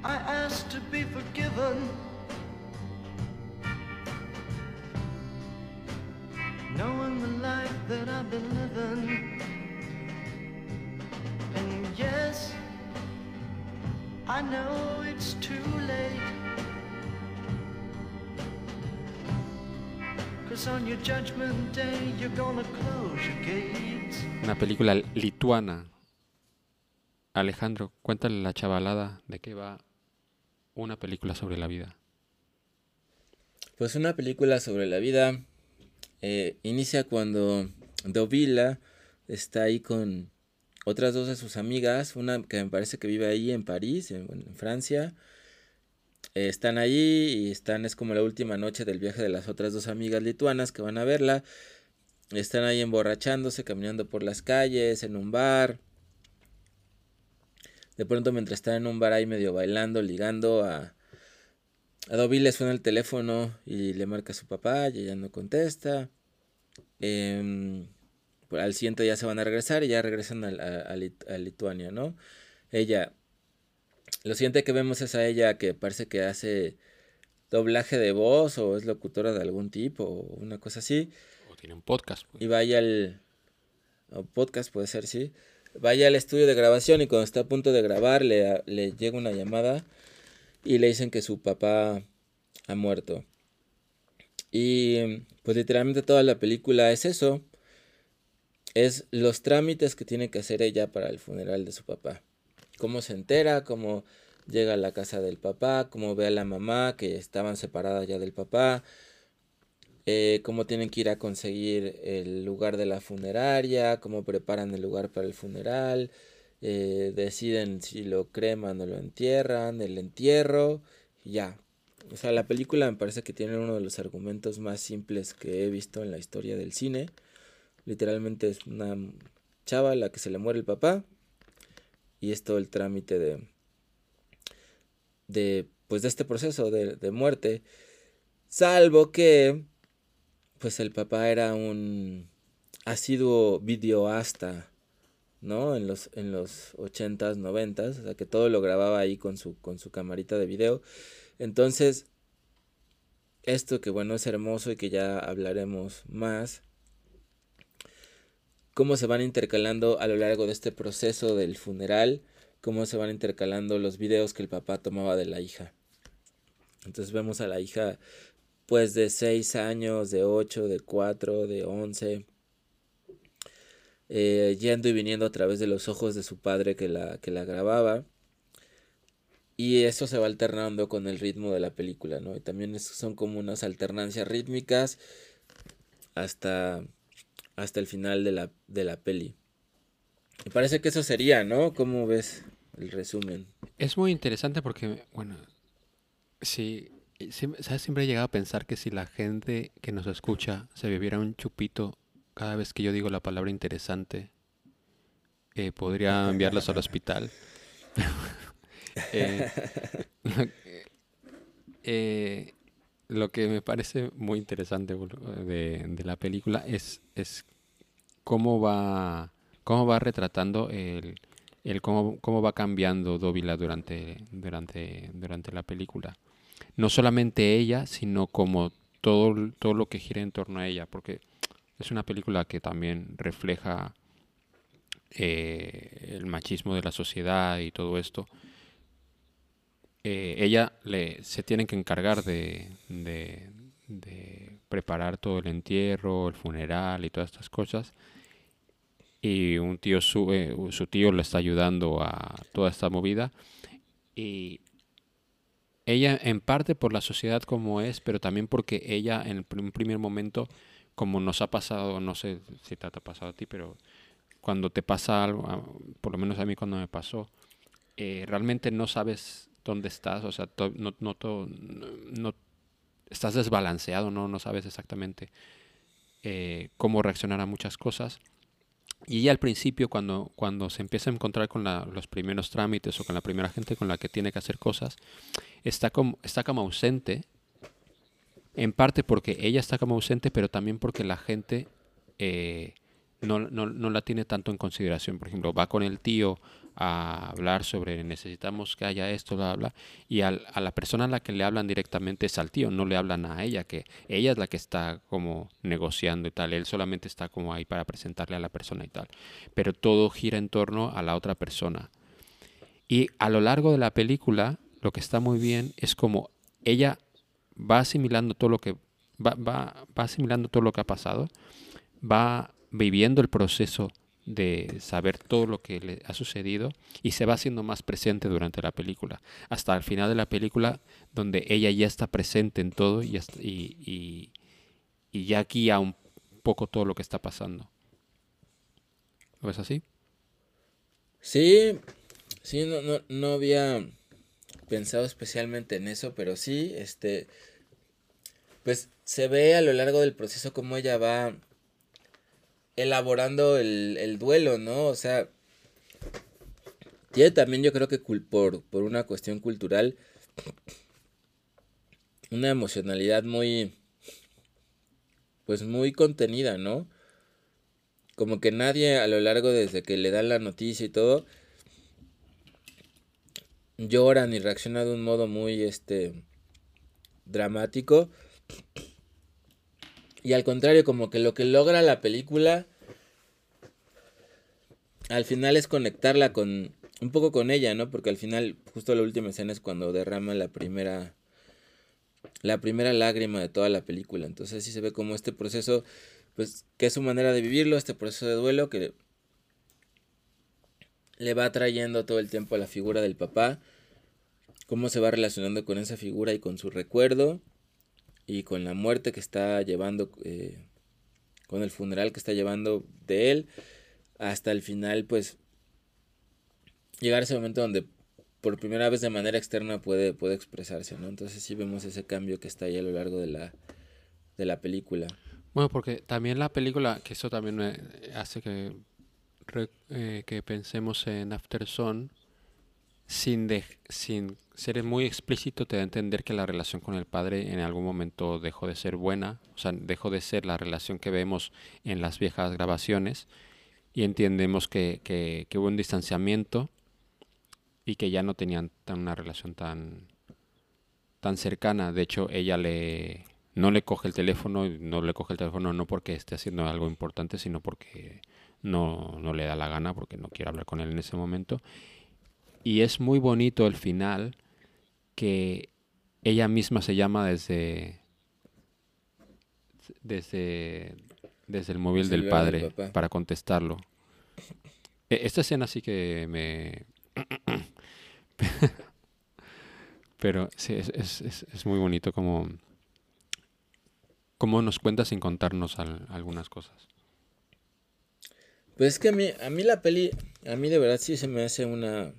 Speaker 6: I ask to be forgiven. Knowing the life that I've been living, and yes. I know it's too late.
Speaker 2: Una película lituana. Alejandro, cuéntale la chavalada de qué va una película sobre la vida.
Speaker 3: Pues una película sobre la vida eh, inicia cuando Dovila está ahí con otras dos de sus amigas, una que me parece que vive ahí en París, en, Francia. Eh, están allí y están, es como la última noche del viaje de las otras dos amigas lituanas que van a verla. Están ahí emborrachándose, caminando por las calles, en un bar. De pronto, mientras están en un bar ahí medio bailando, ligando a, a Dobby le suena el teléfono y le marca a su papá y ella no contesta. Em, pues, al siguiente día se van a regresar y ya regresan a, a Lit- a Lituania, ¿no? Ella, lo siguiente que vemos es a ella que parece que hace doblaje de voz o es locutora de algún tipo o una cosa así.
Speaker 2: O tiene un podcast. pues.
Speaker 3: Y va ahí al, podcast puede ser, sí, vaya al estudio de grabación y cuando está a punto de grabar le, le llega una llamada y le dicen que su papá ha muerto. Y pues literalmente toda la película es eso. Es los trámites que tiene que hacer ella para el funeral de su papá. Cómo se entera, cómo llega a la casa del papá, cómo ve a la mamá que estaban separadas ya del papá, eh, cómo tienen que ir a conseguir el lugar de la funeraria, cómo preparan el lugar para el funeral, eh, deciden si lo creman o lo entierran, el entierro, ya. O sea, la película me parece que tiene uno de los argumentos más simples que he visto en la historia del cine. Literalmente es una chava a la que se le muere el papá y es todo el trámite de de pues de este proceso de muerte salvo que pues el papá era un asiduo videoasta, ¿no? En los, en los 80s, 90 o sea que todo lo grababa ahí con su, con su camarita de video. Entonces, esto que bueno es hermoso y que ya hablaremos más, cómo se van intercalando a lo largo de este proceso del funeral, cómo se van intercalando los videos que el papá tomaba de la hija. Entonces vemos a la hija pues de 6 años, de 8, de 4, de 11, eh, yendo y viniendo a través de los ojos de su padre que la, que la grababa. Y eso se va alternando con el ritmo de la película, ¿no? Y también son como unas alternancias rítmicas hasta, hasta el final de la, de la peli. Me parece que eso sería, ¿no? ¿Cómo ves el resumen?
Speaker 2: Es muy interesante porque, bueno, sí, ¿Sabes? Siempre he llegado a pensar que si la gente que nos escucha se bebiera un chupito cada vez que yo digo la palabra interesante, eh, podría enviarlos al hospital. [LAUGHS] Eh, [LAUGHS] eh, lo que me parece muy interesante de, la película es, es cómo va cómo va retratando el, el cómo, cómo va cambiando Dóvila durante, durante, durante la película no solamente ella, sino como todo, todo lo que gira en torno a ella, porque es una película que también refleja eh, el machismo de la sociedad y todo esto. Eh, ella le, se tiene que encargar de, de, preparar todo el entierro, el funeral y todas estas cosas. Y un tío su tío le está ayudando a toda esta movida. Y ella en parte por la sociedad como es, pero también porque ella en un primer momento, como nos ha pasado, no sé si te ha pasado a ti, pero cuando te pasa algo, por lo menos a mí cuando me pasó, eh, realmente no sabes dónde estás, o sea, no, no, no, estás desbalanceado, no, no sabes exactamente eh, cómo reaccionar a muchas cosas. Y ella al principio, cuando, cuando se empieza a encontrar con los primeros trámites o con la primera gente con la que tiene que hacer cosas, está como, está como ausente. En parte porque ella está como ausente, pero también porque la gente eh, no, no, no, la tiene tanto en consideración. Por ejemplo, va con el tío a hablar sobre necesitamos que haya esto, bla, bla, y a la persona a la que le hablan directamente es al tío, no le hablan a ella, que ella es la que está como negociando y tal, él solamente está como ahí para presentarle a la persona y tal, pero todo gira en torno a la otra persona. Y a lo largo de la película, lo que está muy bien es como ella va asimilando todo lo que va, va, va asimilando todo lo que ha pasado, va viviendo el proceso de saber todo lo que le ha sucedido y se va haciendo más presente durante la película. Hasta el final de la película, donde ella ya está presente en todo y, y, y, ya guía un poco todo lo que está pasando. ¿Lo ves así?
Speaker 3: Sí, sí, no, no, no había pensado especialmente en eso, pero sí, este, pues se ve a lo largo del proceso cómo ella va elaborando el, duelo, ¿no? O sea, tiene también yo creo que por, por una cuestión cultural una emocionalidad muy, pues muy contenida, ¿no? Como que nadie a lo largo desde que le dan la noticia y todo, lloran y reacciona de un modo muy, este, dramático. Y al contrario, como que lo que logra la película al final es conectarla con un poco con ella, ¿no? Porque al final, justo la última escena es cuando derrama la primera la primera lágrima de toda la película. Entonces sí se ve como este proceso, pues, que es su manera de vivirlo, este proceso de duelo que le va trayendo todo el tiempo a la figura del papá, cómo se va relacionando con esa figura y con su recuerdo y con la muerte que está llevando, eh, con el funeral que está llevando de él, hasta el final, pues, llegar a ese momento donde por primera vez de manera externa puede, puede expresarse, ¿no? Entonces sí vemos ese cambio que está ahí a lo largo de la, de la película.
Speaker 2: Bueno, porque también la película, que eso también me hace que, eh, que pensemos en After Sun, sin, de- sin ser muy explícito, te da a entender que la relación con el padre en algún momento dejó de ser buena, o sea, dejó de ser la relación que vemos en las viejas grabaciones, y entendemos que, que- que hubo un distanciamiento y que ya no tenían tan una relación tan, tan cercana. De hecho, ella le no le coge el teléfono, no le coge el teléfono no porque esté haciendo algo importante, sino porque no, no le da la gana, porque no quiere hablar con él en ese momento. Y es muy bonito el final que ella misma se llama desde desde desde el móvil
Speaker 3: El
Speaker 2: del padre para contestarlo. E- Esta escena sí que me [LAUGHS] pero sí, es, es, es, es muy bonito como, como nos cuenta sin contarnos al- algunas cosas.
Speaker 3: Pues es que a mí, a mí la peli, a mí de verdad sí se me hace una,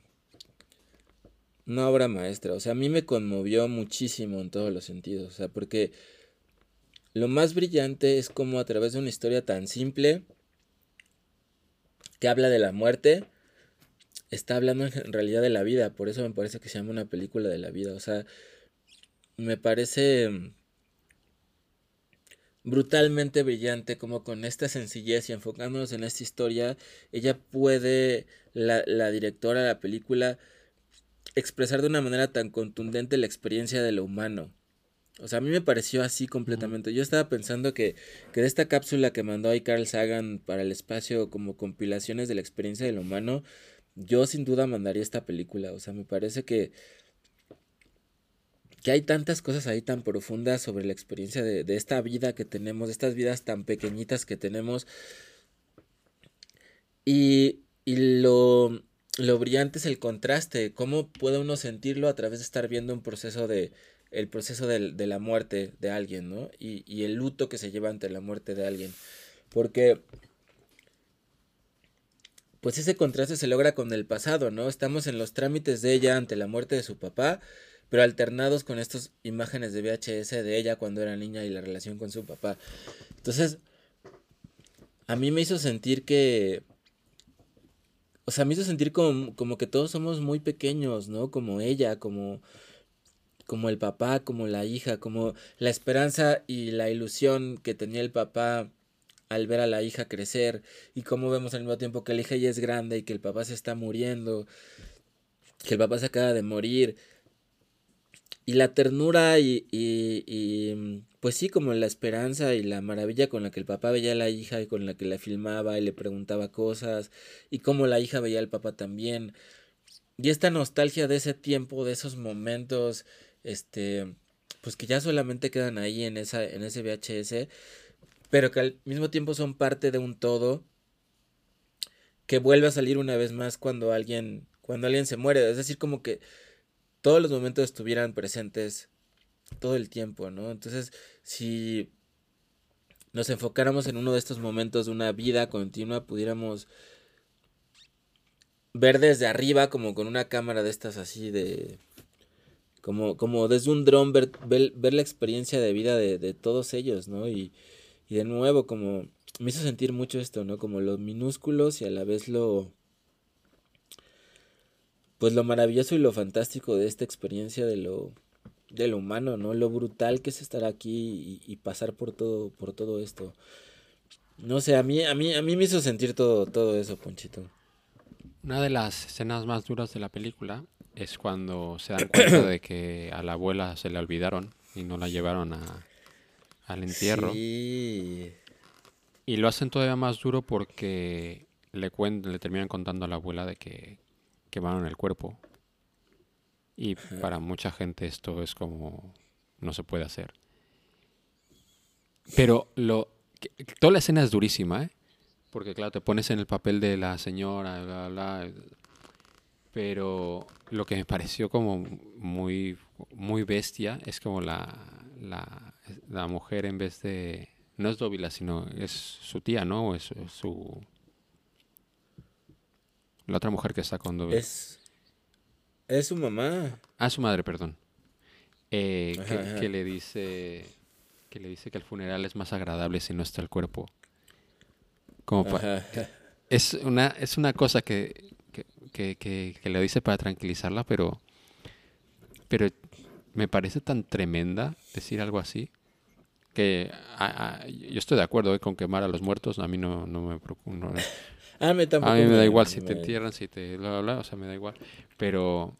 Speaker 3: una obra maestra. O sea, a mí me conmovió muchísimo en todos los sentidos. O sea, porque lo más brillante es como a través de una historia tan simple que habla de la muerte, está hablando en realidad de la vida. Por eso me parece que se llama una película de la vida. O sea, me parece brutalmente brillante, como con esta sencillez y enfocándonos en esta historia, ella puede, la, la directora de la película, expresar de una manera tan contundente la experiencia de lo humano. O sea, a mí me pareció así completamente. Yo estaba pensando que, que de esta cápsula que mandó ahí Carl Sagan para el espacio como compilaciones de la experiencia del humano, yo sin duda mandaría esta película. O sea, me parece que, que hay tantas cosas ahí tan profundas sobre la experiencia de, de esta vida que tenemos, de estas vidas tan pequeñitas que tenemos. Y, y lo, lo brillante es el contraste, cómo puede uno sentirlo a través de estar viendo un proceso de, el proceso del- de, la muerte de alguien, ¿no? Y, y el luto que se lleva ante la muerte de alguien. Porque, pues ese contraste se logra con el pasado, ¿no? Estamos en los trámites de ella ante la muerte de su papá, pero alternados con estas imágenes de VHS de ella cuando era niña y la relación con su papá. Entonces, a mí me hizo sentir que, o sea, me hizo sentir como, como que todos somos muy pequeños, ¿no? Como ella, como, como el papá, como la hija, como la esperanza y la ilusión que tenía el papá al ver a la hija crecer y cómo vemos al mismo tiempo que la hija ya es grande y que el papá se está muriendo, que el papá se acaba de morir. Y la ternura y, y, y, mm, pues sí, como la esperanza y la maravilla con la que el papá veía a la hija y con la que la filmaba y le preguntaba cosas y cómo la hija veía al papá también. Y esta nostalgia de ese tiempo, de esos momentos, este, pues que ya solamente quedan ahí en esa, en ese VHS, pero que al mismo tiempo son parte de un todo que vuelve a salir una vez más cuando alguien, cuando alguien se muere. Es decir, como que todos los momentos estuvieran presentes todo el tiempo, ¿no? Entonces, si nos enfocáramos en uno de estos momentos de una vida continua, pudiéramos ver desde arriba, como con una cámara de estas así de... Como, como desde un dron, ver, ver, la experiencia de vida de, de todos ellos, ¿no? Y, y de nuevo, como me hizo sentir mucho esto, ¿no? Como los minúsculos y a la vez lo... Pues lo maravilloso y lo fantástico de esta experiencia de lo, de lo humano, ¿no? Lo brutal que es estar aquí y, y pasar por todo, por todo esto. No sé, a mí, a mí, a mí me hizo sentir todo, todo eso, Ponchito.
Speaker 2: Una de las escenas más duras de la película es cuando se dan cuenta de que a la abuela se la olvidaron y no la llevaron a, al entierro.
Speaker 3: Sí.
Speaker 2: Y lo hacen todavía más duro porque le, cuen- le terminan contando a la abuela de que quemaron el cuerpo. Y para mucha gente esto es como no se puede hacer. Pero lo toda la escena es durísima, ¿eh? Porque claro, te pones en el papel de la señora, bla, bla, bla, pero lo que me pareció como muy, muy bestia es como la, la, la mujer en vez de... No es Dóvila, sino es su tía, ¿no? Es, es su... La otra mujer que está con Dóvila.
Speaker 3: Es. Es su mamá.
Speaker 2: Ah, su madre, perdón. Eh, que,
Speaker 3: Ajá, ajá.
Speaker 2: que le dice que le dice que el funeral es más agradable si no está el cuerpo. Como pa- es una es una cosa que, que, que, le dice para tranquilizarla, pero pero me parece tan tremenda decir algo así que a- a- yo estoy de acuerdo eh, con quemar a los muertos, a mí no, no me preocupa. no-
Speaker 3: Tampoco
Speaker 2: a mí me da igual si
Speaker 3: me-
Speaker 2: te entierran, si te bla, bla, bla, o sea, me da igual. Pero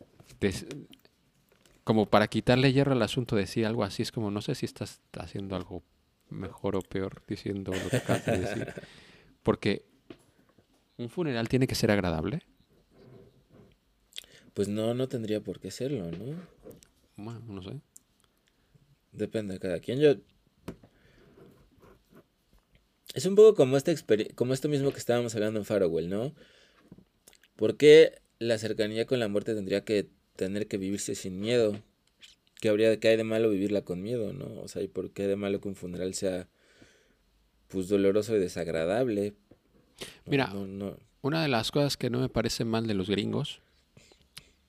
Speaker 2: como para quitarle hierro al asunto, decir algo así, es como, no sé si estás haciendo algo mejor o peor diciendo lo que acabas de decir. [LAUGHS] Porque un funeral tiene que ser agradable.
Speaker 3: Pues no, no tendría por qué serlo, ¿no?
Speaker 2: Bueno, no sé.
Speaker 3: Depende de cada quien. Yo. Es un poco como esta como esto mismo que estábamos hablando en Farewell, ¿no? ¿Por qué la cercanía con la muerte tendría que tener que vivirse sin miedo? ¿Qué habría que hay de malo vivirla con miedo, no? O sea, ¿y por qué de malo que un funeral sea pues doloroso y desagradable? No,
Speaker 2: Mira,
Speaker 3: no, no.
Speaker 2: Una de las cosas que no me parece mal de los gringos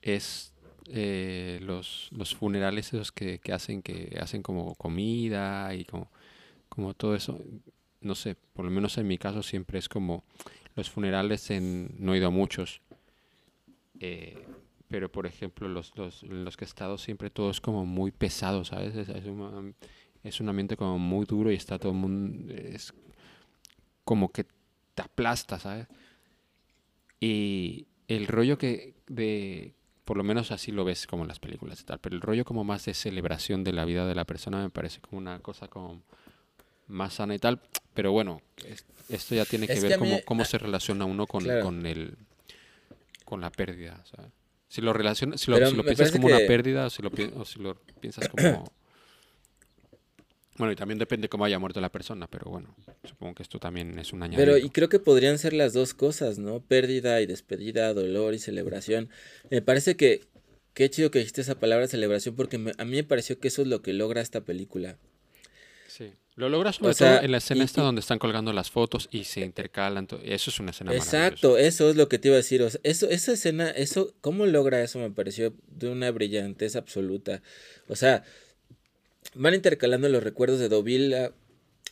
Speaker 2: es eh, los, los funerales esos que, que hacen que hacen como comida y como, como todo eso. No sé, por lo menos en mi caso siempre es como los funerales en, no he ido a muchos, eh, pero por ejemplo los, los, los que he estado siempre todo es como muy pesado, ¿sabes? Es, es un, es un ambiente como muy duro y está todo el mundo, es como que te aplasta, ¿sabes? Y el rollo que de, por lo menos así lo ves como en las películas y tal, pero el rollo como más de celebración de la vida de la persona me parece como una cosa como más sana y tal, pero bueno, es- esto ya tiene que
Speaker 3: Es que
Speaker 2: ver
Speaker 3: mí-
Speaker 2: cómo, cómo se relaciona uno con,
Speaker 3: Claro.
Speaker 2: con el con la pérdida, si lo relaciona, si lo, si piensas como una pérdida o si lo, pi- o si lo piensas como [COUGHS] bueno, y también depende cómo haya muerto la persona, pero bueno, supongo que esto también es un añadido.
Speaker 3: Pero y creo que podrían ser las dos cosas, ¿no? Pérdida y despedida, dolor y celebración. Me parece que qué chido que dijiste esa palabra celebración porque me- a mí me pareció que eso es lo que logra esta película.
Speaker 2: Lo logra sobre
Speaker 3: O sea,
Speaker 2: todo en la escena
Speaker 3: y-
Speaker 2: esta
Speaker 3: y-
Speaker 2: donde están colgando las fotos y se intercalan. Eso es una escena
Speaker 3: Exacto, eso es lo que te iba a decir. o sea, eso, esa escena, eso, ¿cómo logra eso? Me pareció de una brillantez absoluta. O sea, van intercalando los recuerdos de Dovila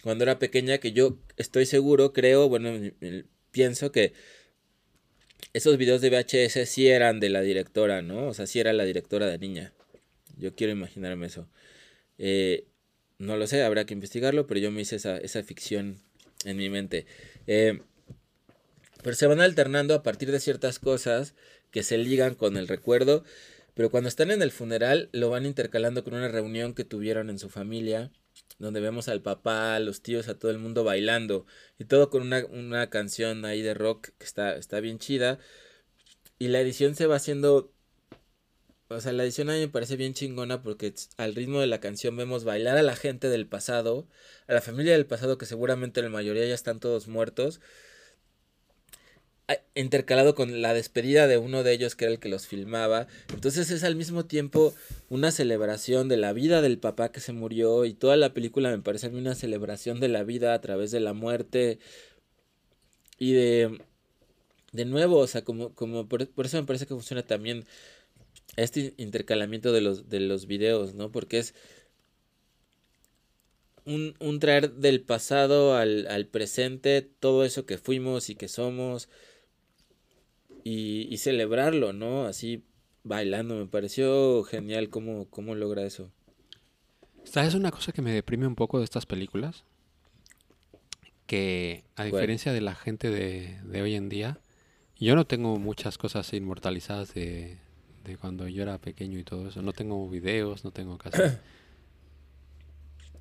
Speaker 3: cuando era pequeña, que yo estoy seguro, creo, bueno, pienso que esos videos de VHS sí eran de la directora, ¿no? O sea, sí era la directora de niña. Yo quiero imaginarme eso. Eh, no lo sé, habrá que investigarlo, pero yo me hice esa, esa ficción en mi mente. Eh, pero se van alternando a partir de ciertas cosas que se ligan con el recuerdo. Pero cuando están en el funeral, lo van intercalando con una reunión que tuvieron en su familia, donde vemos al papá, a los tíos, a todo el mundo bailando. Y todo con una, una canción ahí de rock que está, está bien chida. Y la edición se va haciendo. O sea, la edición a mí me parece bien chingona porque al ritmo de la canción vemos bailar a la gente del pasado, a la familia del pasado que seguramente la mayoría ya están todos muertos intercalado con la despedida de uno de ellos que era el que los filmaba. Entonces es al mismo tiempo una celebración de la vida del papá que se murió y toda la película me parece a mí una celebración de la vida a través de la muerte y de de nuevo, o sea, como como por, por eso me parece que funciona también este intercalamiento de los de los videos, ¿no? Porque es un, un traer del pasado al, al presente todo eso que fuimos y que somos y, y celebrarlo, ¿no? Así bailando, me pareció genial cómo, cómo logra eso.
Speaker 2: ¿Sabes una cosa que me deprime un poco de estas películas? Que a diferencia de la gente de, de hoy en día, yo no tengo muchas cosas inmortalizadas de, de cuando yo era pequeño y todo eso. No tengo videos, no tengo casi...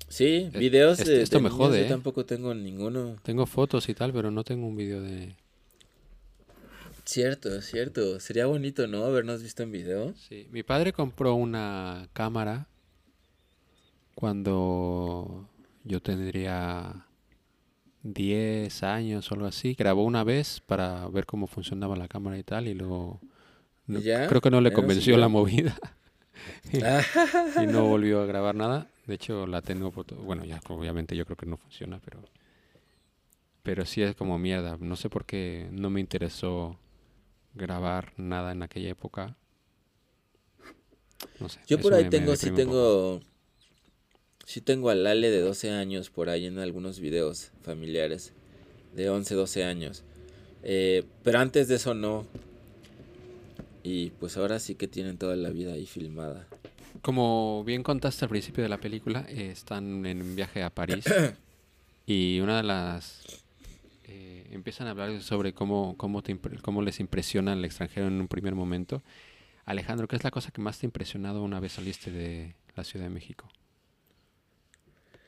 Speaker 3: Sí, videos de,
Speaker 2: esto
Speaker 3: de
Speaker 2: me
Speaker 3: niños
Speaker 2: jode,
Speaker 3: yo
Speaker 2: ¿eh?
Speaker 3: tampoco tengo ninguno.
Speaker 2: tengo fotos y tal, pero no tengo un video de...
Speaker 3: Cierto, cierto. Sería bonito, ¿no? Habernos visto en video.
Speaker 2: Sí, mi padre compró una cámara cuando yo tendría 10 años o algo así. Grabó una vez para ver cómo funcionaba la cámara y tal y luego no-
Speaker 3: ¿Y ya?
Speaker 2: creo que no le
Speaker 3: ¿Ya no
Speaker 2: convenció la movida [LAUGHS]
Speaker 3: Ah,
Speaker 2: y no volvió a grabar nada. De hecho, la tengo, bueno, ya obviamente yo creo que no funciona, pero pero sí es como mierda. No sé por qué no me interesó grabar nada en aquella época. No sé.
Speaker 3: Yo por ahí
Speaker 2: me- me
Speaker 3: tengo, sí tengo. Sí tengo al Ale de 12 años por ahí en algunos videos familiares. De 11, 12 años. Eh, pero antes de eso no. Y pues ahora sí que tienen toda la vida ahí filmada.
Speaker 2: Como bien contaste al principio de la película, eh, están en un viaje a París [COUGHS] y una de las... eh, empiezan a hablar sobre cómo, cómo, te cómo les impresiona el extranjero en un primer momento. Alejandro, ¿qué es la cosa que más te ha impresionado una vez saliste de la Ciudad de México?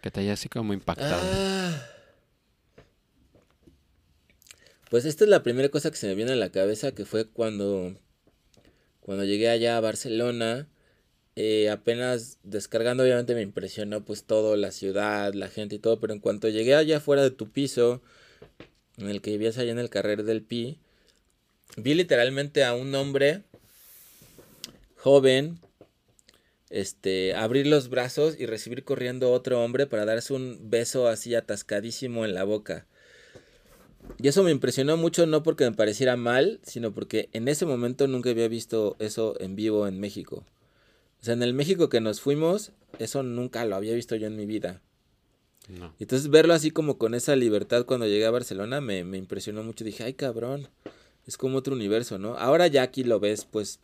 Speaker 2: Que te haya así como impactado.
Speaker 3: Ah. Pues esta es la primera cosa que se me viene a la cabeza, que fue cuando, cuando llegué allá a Barcelona. eh, apenas descargando, obviamente me impresionó pues todo, la ciudad, la gente y todo, pero en cuanto llegué allá fuera de tu piso, en el que vivías allá en el Carrer del Pi, vi literalmente a un hombre joven, este, abrir los brazos y recibir corriendo otro hombre para darse un beso así atascadísimo en la boca. Y eso me impresionó mucho, no porque me pareciera mal, sino porque en ese momento nunca había visto eso en vivo en México. O sea, en el México que nos fuimos, eso nunca lo había visto yo en mi vida.
Speaker 2: No.
Speaker 3: Entonces verlo así como con esa libertad cuando llegué a Barcelona me, me impresionó mucho. Dije, ay cabrón, es como otro universo, ¿no? Ahora ya aquí lo ves pues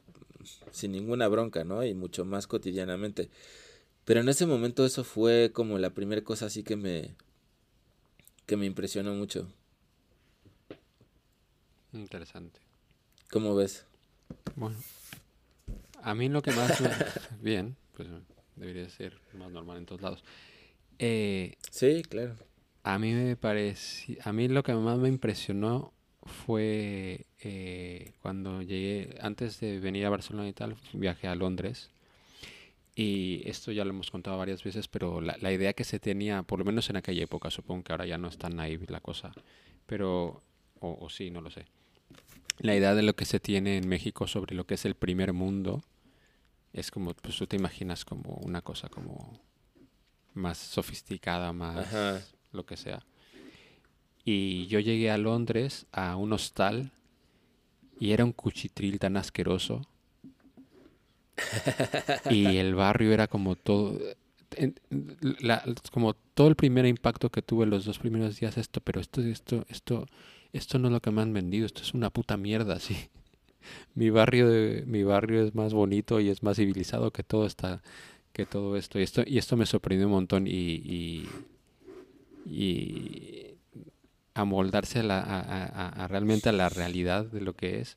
Speaker 3: sin ninguna bronca, ¿no? Y mucho más cotidianamente. Pero en ese momento eso fue como la primera cosa así que me, que me impresionó mucho.
Speaker 2: Interesante.
Speaker 3: ¿Cómo ves?
Speaker 2: Bueno, a mí lo que más me... [LAUGHS] Bien, pues debería ser más normal en todos lados. Eh,
Speaker 3: Sí, claro.
Speaker 2: A mí me parece, a mí lo que más me impresionó fue eh, cuando llegué, antes de venir a Barcelona y tal, viajé a Londres. Y esto ya lo hemos contado varias veces, pero la, la idea que se tenía, por lo menos en aquella época, supongo que ahora ya no es tan naive la cosa, pero, o, o sí, no lo sé. La idea de lo que se tiene en México sobre lo que es el primer mundo es como, pues tú te imaginas como una cosa como más sofisticada, más
Speaker 3: Ajá.
Speaker 2: lo que sea. Y yo llegué a Londres a un hostal y era un cuchitril tan asqueroso. [LAUGHS] y el barrio era como todo, en- la- como todo el primer impacto que tuve los dos primeros días esto, pero esto, esto, esto, esto no es lo que me han vendido, esto es una puta mierda, sí. [LAUGHS] Mi barrio, de- mi barrio es más bonito y es más civilizado que todo esta, que todo esto. Y esto, y esto me sorprendió un montón y, y, amoldarse a, la- a- a- a- realmente a la realidad de lo que es,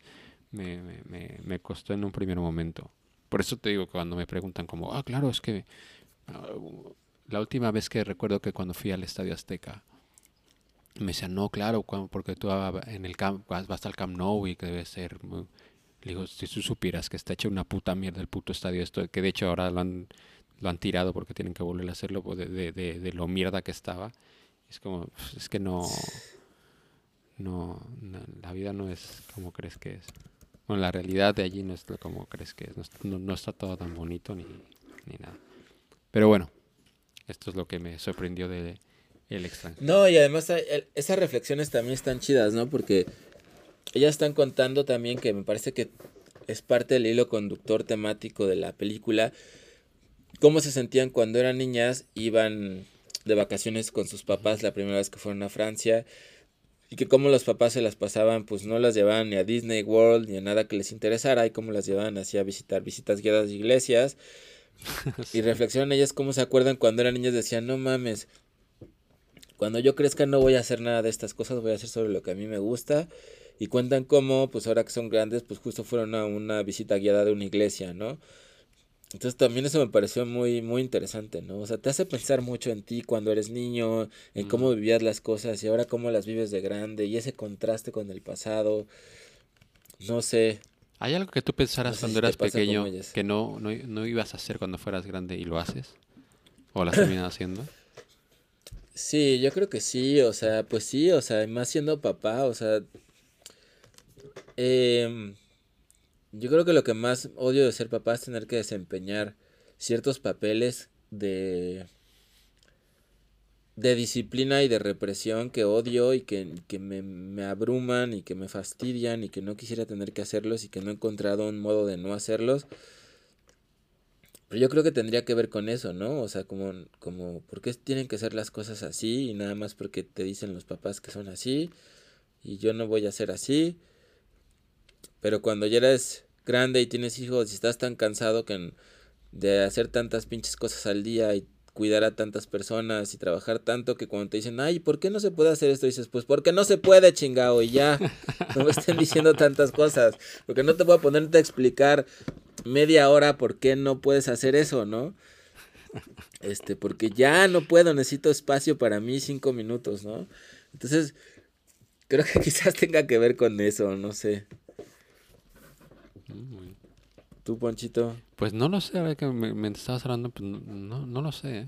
Speaker 2: me, me- me- costó en un primer momento. Por eso te digo, cuando me preguntan como, ah, claro, es que ah, la última vez que recuerdo que cuando fui al Estadio Azteca, me decían, no, claro, porque tú ah, en el camp, vas, vas al Camp Nou y que debe ser... muy-". Le digo, si tú supieras que está hecho una puta mierda el puto estadio esto, que de hecho ahora lo han, lo han tirado porque tienen que volver a hacerlo pues, de, de, de, lo mierda que estaba. Es como, pues, es que no, no, no, la vida no es como crees que es. Bueno, la realidad de allí no es como crees que es- no- no está todo tan bonito ni, ni nada. Pero bueno, esto es lo que me sorprendió de el extranjero.
Speaker 3: No, y además hay- el- esas reflexiones también están chidas, ¿no? Porque ellas están contando también que me parece que es parte del hilo conductor temático de la película. Cómo se sentían cuando eran niñas, iban de vacaciones con sus papás la primera vez que fueron a Francia. Y que cómo los papás se las pasaban, pues no las llevaban ni a Disney World ni a nada que les interesara. Y cómo las llevaban así a visitar visitas guiadas de iglesias. [LAUGHS] Y reflexionan ellas cómo se acuerdan cuando eran niñas, decían, no mames, cuando yo crezca no voy a hacer nada de estas cosas, voy a hacer sobre lo que a mí me gusta. Y cuentan cómo, pues ahora que son grandes, pues justo fueron a una visita guiada de una iglesia, ¿no? Entonces también eso me pareció muy, muy interesante, ¿no? O sea, te hace pensar mucho en ti cuando eres niño, en cómo vivías las cosas y ahora cómo las vives de grande y ese contraste con el pasado. no sé.
Speaker 2: ¿Hay algo que tú pensaras
Speaker 3: No sé
Speaker 2: cuando
Speaker 3: si
Speaker 2: eras pequeño que no, no, no ibas a hacer cuando fueras grande y lo haces? ¿O lo has terminado haciendo?
Speaker 3: Sí, yo creo que sí, o sea, pues sí, o sea, más siendo papá, o sea, em, yo creo que lo que más odio de ser papá es tener que desempeñar ciertos papeles de de disciplina y de represión que odio y que, que me, me abruman y que me fastidian y que no quisiera tener que hacerlos y que no he encontrado un modo de no hacerlos. Pero yo creo que tendría que ver con eso, ¿no? O sea, como, como, ¿por qué tienen que ser las cosas así? Y nada más porque te dicen los papás que son así. Y yo no voy a ser así. Pero cuando ya eres grande y tienes hijos y estás tan cansado que de hacer tantas pinches cosas al día y cuidar a tantas personas y trabajar tanto que cuando te dicen, ay, ¿por qué no se puede hacer esto? Dices, pues porque no se puede, chingao, y ya. No me estén diciendo tantas cosas. Porque no te puedo ponerte a explicar media hora por qué no puedes hacer eso, ¿no? Este, porque ya no puedo, necesito espacio para mí cinco minutos, ¿no? Entonces, creo que [LAUGHS] quizás tenga que ver con eso, no sé.
Speaker 2: Mm,
Speaker 3: ¿Tú, Ponchito?
Speaker 2: Pues no lo sé, ahora que me, me estabas hablando, pues no, no, no lo sé. ¿eh?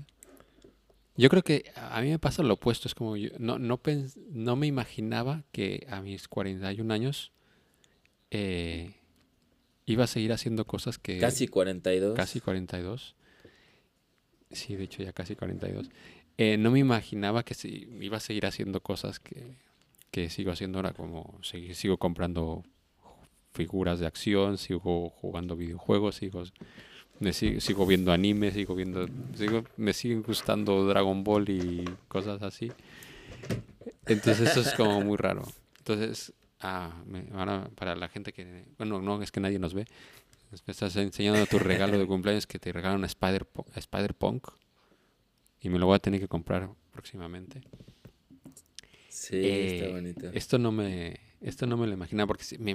Speaker 2: Yo creo que a mí me pasa lo opuesto, es como yo no, no, pens- no me imaginaba que a mis 41 años eh, iba a seguir haciendo cosas que...
Speaker 3: Casi 42.
Speaker 2: Casi 42. Sí, de hecho ya casi 42. Eh, no me imaginaba que si iba a seguir haciendo cosas que, que sigo haciendo ahora, como seguir, sigo comprando figuras de acción, sigo jugando videojuegos, sigo, me sigo, sigo viendo anime, sigo viendo, sigo, me siguen gustando Dragon Ball y cosas así. Entonces eso es como muy raro. Entonces, ah, me- ahora para la gente que, bueno, no es que nadie nos ve, me estás enseñando tu regalo de cumpleaños que te regalan a Spider, a Spider Punk y me lo voy a tener que comprar próximamente.
Speaker 3: Sí,
Speaker 2: Eh,
Speaker 3: está bonito.
Speaker 2: Esto no me, esto no me lo imaginaba porque me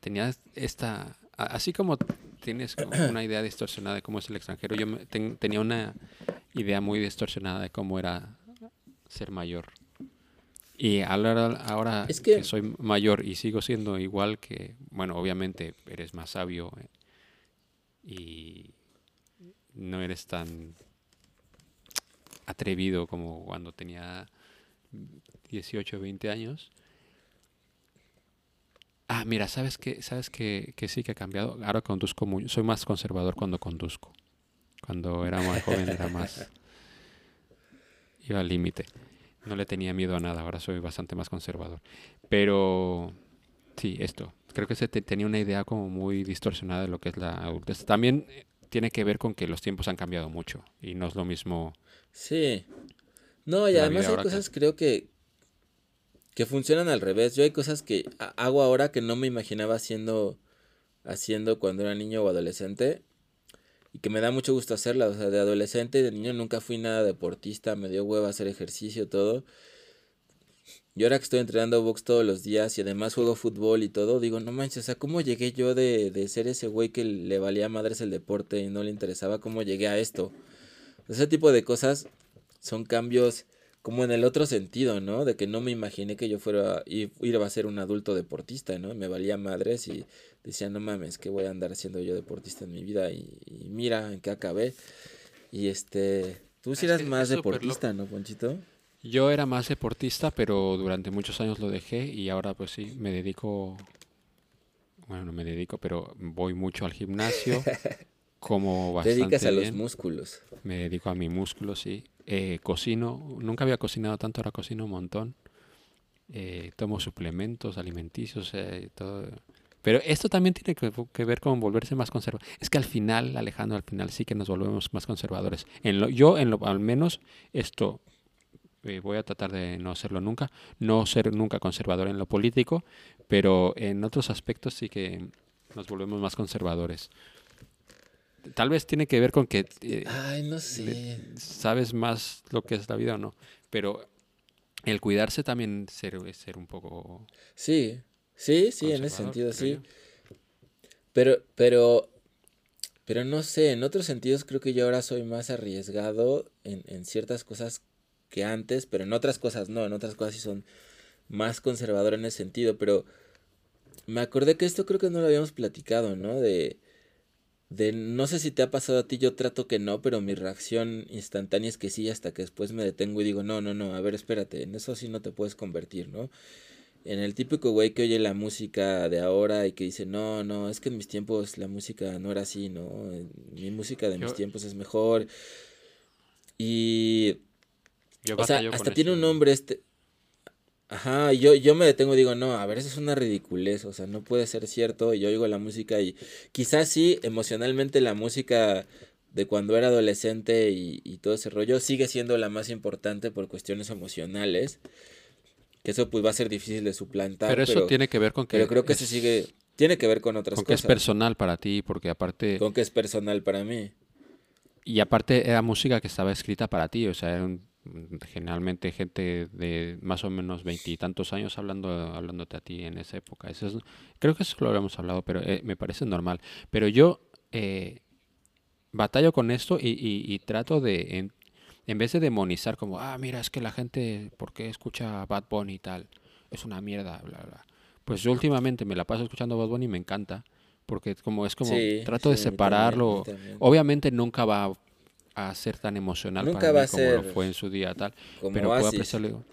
Speaker 2: tenía esta, así como tienes como [CLEARS THROAT] una idea distorsionada de cómo es el extranjero, yo me- ten- tenía una idea muy distorsionada de cómo era ser mayor. Y ahora, ahora
Speaker 3: Es
Speaker 2: que...
Speaker 3: que-
Speaker 2: soy mayor y sigo siendo igual que, bueno, obviamente eres más sabio eh, y no eres tan atrevido como cuando tenía 18 o 20 años. Ah, mira, ¿sabes qué? ¿Sabes qué, que sí que ha cambiado? Ahora conduzco muy... Soy más conservador cuando conduzco. Cuando era más joven era más... Iba al límite. No le tenía miedo a nada, ahora soy bastante más conservador. Pero... Sí, esto. Creo que se te- tenía una idea como muy distorsionada de lo que es la adultez. También eh, tiene que ver con que los tiempos han cambiado mucho y no es lo mismo...
Speaker 3: Sí. No, y además hay
Speaker 2: ahora que-
Speaker 3: cosas creo que que funcionan al revés. Yo hay cosas que ha- hago ahora que no me imaginaba haciendo haciendo cuando era niño o adolescente y que me da mucho gusto hacerlas. O sea, de adolescente y de niño nunca fui nada deportista, me dio hueva hacer ejercicio, todo. Y ahora que estoy entrenando box todos los días y además juego fútbol y todo, digo, no manches, o sea, ¿cómo llegué yo de, de ser ese güey que le valía madres el deporte y no le interesaba? ¿Cómo llegué a esto? Ese tipo de cosas son cambios como en el otro sentido, ¿no? De que no me imaginé que yo fuera i- iba a ser un adulto deportista, ¿no? Me valía madres y decía, no mames, ¿qué voy a andar siendo yo deportista en mi vida? Y, y mira en qué acabé. Y este, tú sí
Speaker 2: Es
Speaker 3: eras
Speaker 2: que
Speaker 3: más deportista, ¿no, Ponchito?
Speaker 2: Yo era más deportista, pero durante muchos años lo dejé y ahora pues sí, me dedico, bueno, no me dedico, pero voy mucho al gimnasio, [LAUGHS] como
Speaker 3: Te
Speaker 2: bastante
Speaker 3: dedicas a los músculos.
Speaker 2: me dedico a mi músculo, sí. Eh, cocino, nunca había cocinado tanto, ahora cocino un montón. Eh, tomo suplementos alimenticios, eh, todo. Pero esto también tiene que, ver con volverse más conservador. Es que al final, Alejandro, al final sí que nos volvemos más conservadores. En lo, yo, en lo, al menos, esto eh, voy a tratar de no hacerlo nunca, no ser nunca conservador en lo político, pero en otros aspectos sí que nos volvemos más conservadores. Tal vez tiene que ver con que eh,
Speaker 3: Ay, no sé.
Speaker 2: sabes más lo que es la vida o no, pero el cuidarse también ser, es ser un poco
Speaker 3: Sí, sí, sí, en ese sentido, sí. Pero, pero, pero no sé, en otros sentidos creo que yo ahora soy más arriesgado en, en ciertas cosas que antes, pero en otras cosas no, en otras cosas sí son más conservador en ese sentido, pero me acordé que esto creo que no lo habíamos platicado, ¿no? De, de no sé si te ha pasado a ti, yo trato que no, pero mi reacción instantánea es que sí, hasta que después me detengo y digo, no, no, no, a ver, espérate, en eso sí no te puedes convertir, ¿no? En el típico güey que oye la música de ahora y que dice, no, no, es que en mis tiempos la música no era así, ¿no? Mi música de mis
Speaker 2: Yo-
Speaker 3: tiempos es mejor. Y
Speaker 2: Yo
Speaker 3: o sea, hasta tiene
Speaker 2: eso.
Speaker 3: un nombre este. Ajá, yo, yo me detengo y digo, no, a ver, eso es una ridiculez, o sea, no puede ser cierto. Y yo oigo la música y quizás sí, emocionalmente la música de cuando era adolescente y, y todo ese rollo sigue siendo la más importante por cuestiones emocionales. Que eso pues va a ser difícil de suplantar.
Speaker 2: Pero eso tiene que ver con que
Speaker 3: pero creo que
Speaker 2: es,
Speaker 3: se sigue, tiene que ver con otras
Speaker 2: con que es
Speaker 3: cosas.
Speaker 2: personal para ti, porque aparte
Speaker 3: con que es personal para mí.
Speaker 2: y aparte era música que estaba escrita para ti, o sea, eran generalmente gente de más o menos veintitantos años hablando hablándote a ti en esa época. Eso es- creo que eso lo habíamos hablado, pero eh, me parece normal. Pero yo eh, batallo con esto y, y- y trato de, en, en vez de demonizar como, ah, mira, es que la gente, ¿por qué escucha Bad Bunny y tal? Es una mierda, bla, bla. Pues yo últimamente me la paso escuchando Bad Bunny y me encanta, porque como, es como,
Speaker 3: Sí,
Speaker 2: trato de
Speaker 3: sí, a mí también, a
Speaker 2: separarlo.
Speaker 3: también.
Speaker 2: Obviamente nunca va a ser tan emocional
Speaker 3: Nunca
Speaker 2: para
Speaker 3: va a
Speaker 2: como lo fue en su día tal,
Speaker 3: Como
Speaker 2: pero puedo apreciarlo.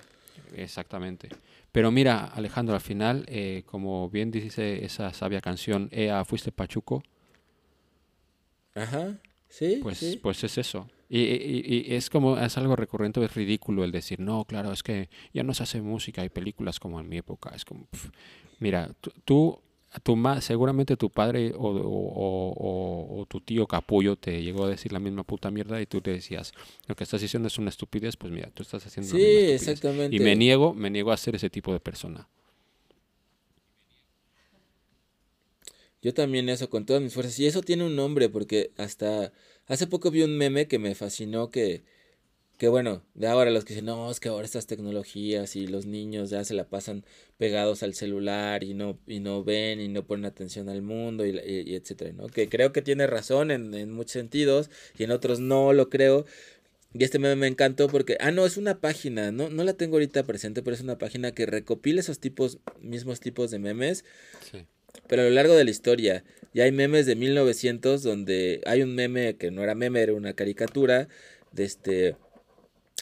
Speaker 2: Exactamente. Pero mira, Alejandro, al final, eh, como bien dice esa sabia canción, Ea, fuiste Pachuco,
Speaker 3: Ajá, sí,
Speaker 2: pues,
Speaker 3: sí.
Speaker 2: pues es eso. Y, y- y es como, es algo recurrente, es ridículo el decir, no, claro, es que ya no se hace música y películas como en mi época. Es como, mira, tú, tu ma- seguramente tu padre o, o- o- o- o tu tío capullo te llegó a decir la misma puta mierda y tú te decías, lo que estás diciendo es una estupidez, pues mira, tú estás haciendo
Speaker 3: Sí,
Speaker 2: una misma
Speaker 3: exactamente.
Speaker 2: Y me niego, me niego a ser ese tipo de persona.
Speaker 3: Yo también eso, con todas mis fuerzas. Y eso tiene un nombre, porque hasta hace poco vi un meme que me fascinó, que, que bueno, de ahora los que dicen, no, es que ahora estas tecnologías y los niños ya se la pasan pegados al celular y no, y no ven y no ponen atención al mundo y, y- y etcétera, ¿no? Que creo que tiene razón en, en muchos sentidos y en otros no lo creo. Y este meme me encantó porque, ah, no, es una página, no, no la tengo ahorita presente, pero es una página que recopila esos tipos, mismos tipos de memes
Speaker 2: Sí.
Speaker 3: pero a lo largo de la historia, ya hay memes de 1900 donde hay un meme que no era meme, era una caricatura de este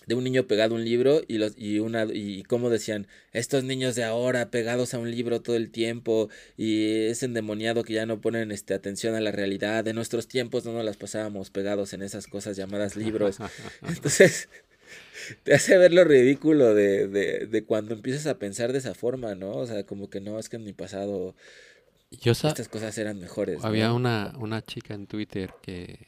Speaker 3: de un niño pegado a un libro y los y una y cómo decían estos niños de ahora pegados a un libro todo el tiempo y es endemoniado que ya no ponen este atención a la realidad de nuestros tiempos no nos las pasábamos pegados en esas cosas llamadas libros [LAUGHS] entonces [LAUGHS] te hace ver lo ridículo de, de, de cuando empiezas a pensar de esa forma, ¿no? O sea, como que no, es que en mi pasado
Speaker 2: Yo
Speaker 3: estas cosas eran mejores. ¿no?
Speaker 2: Había una, una chica en Twitter que,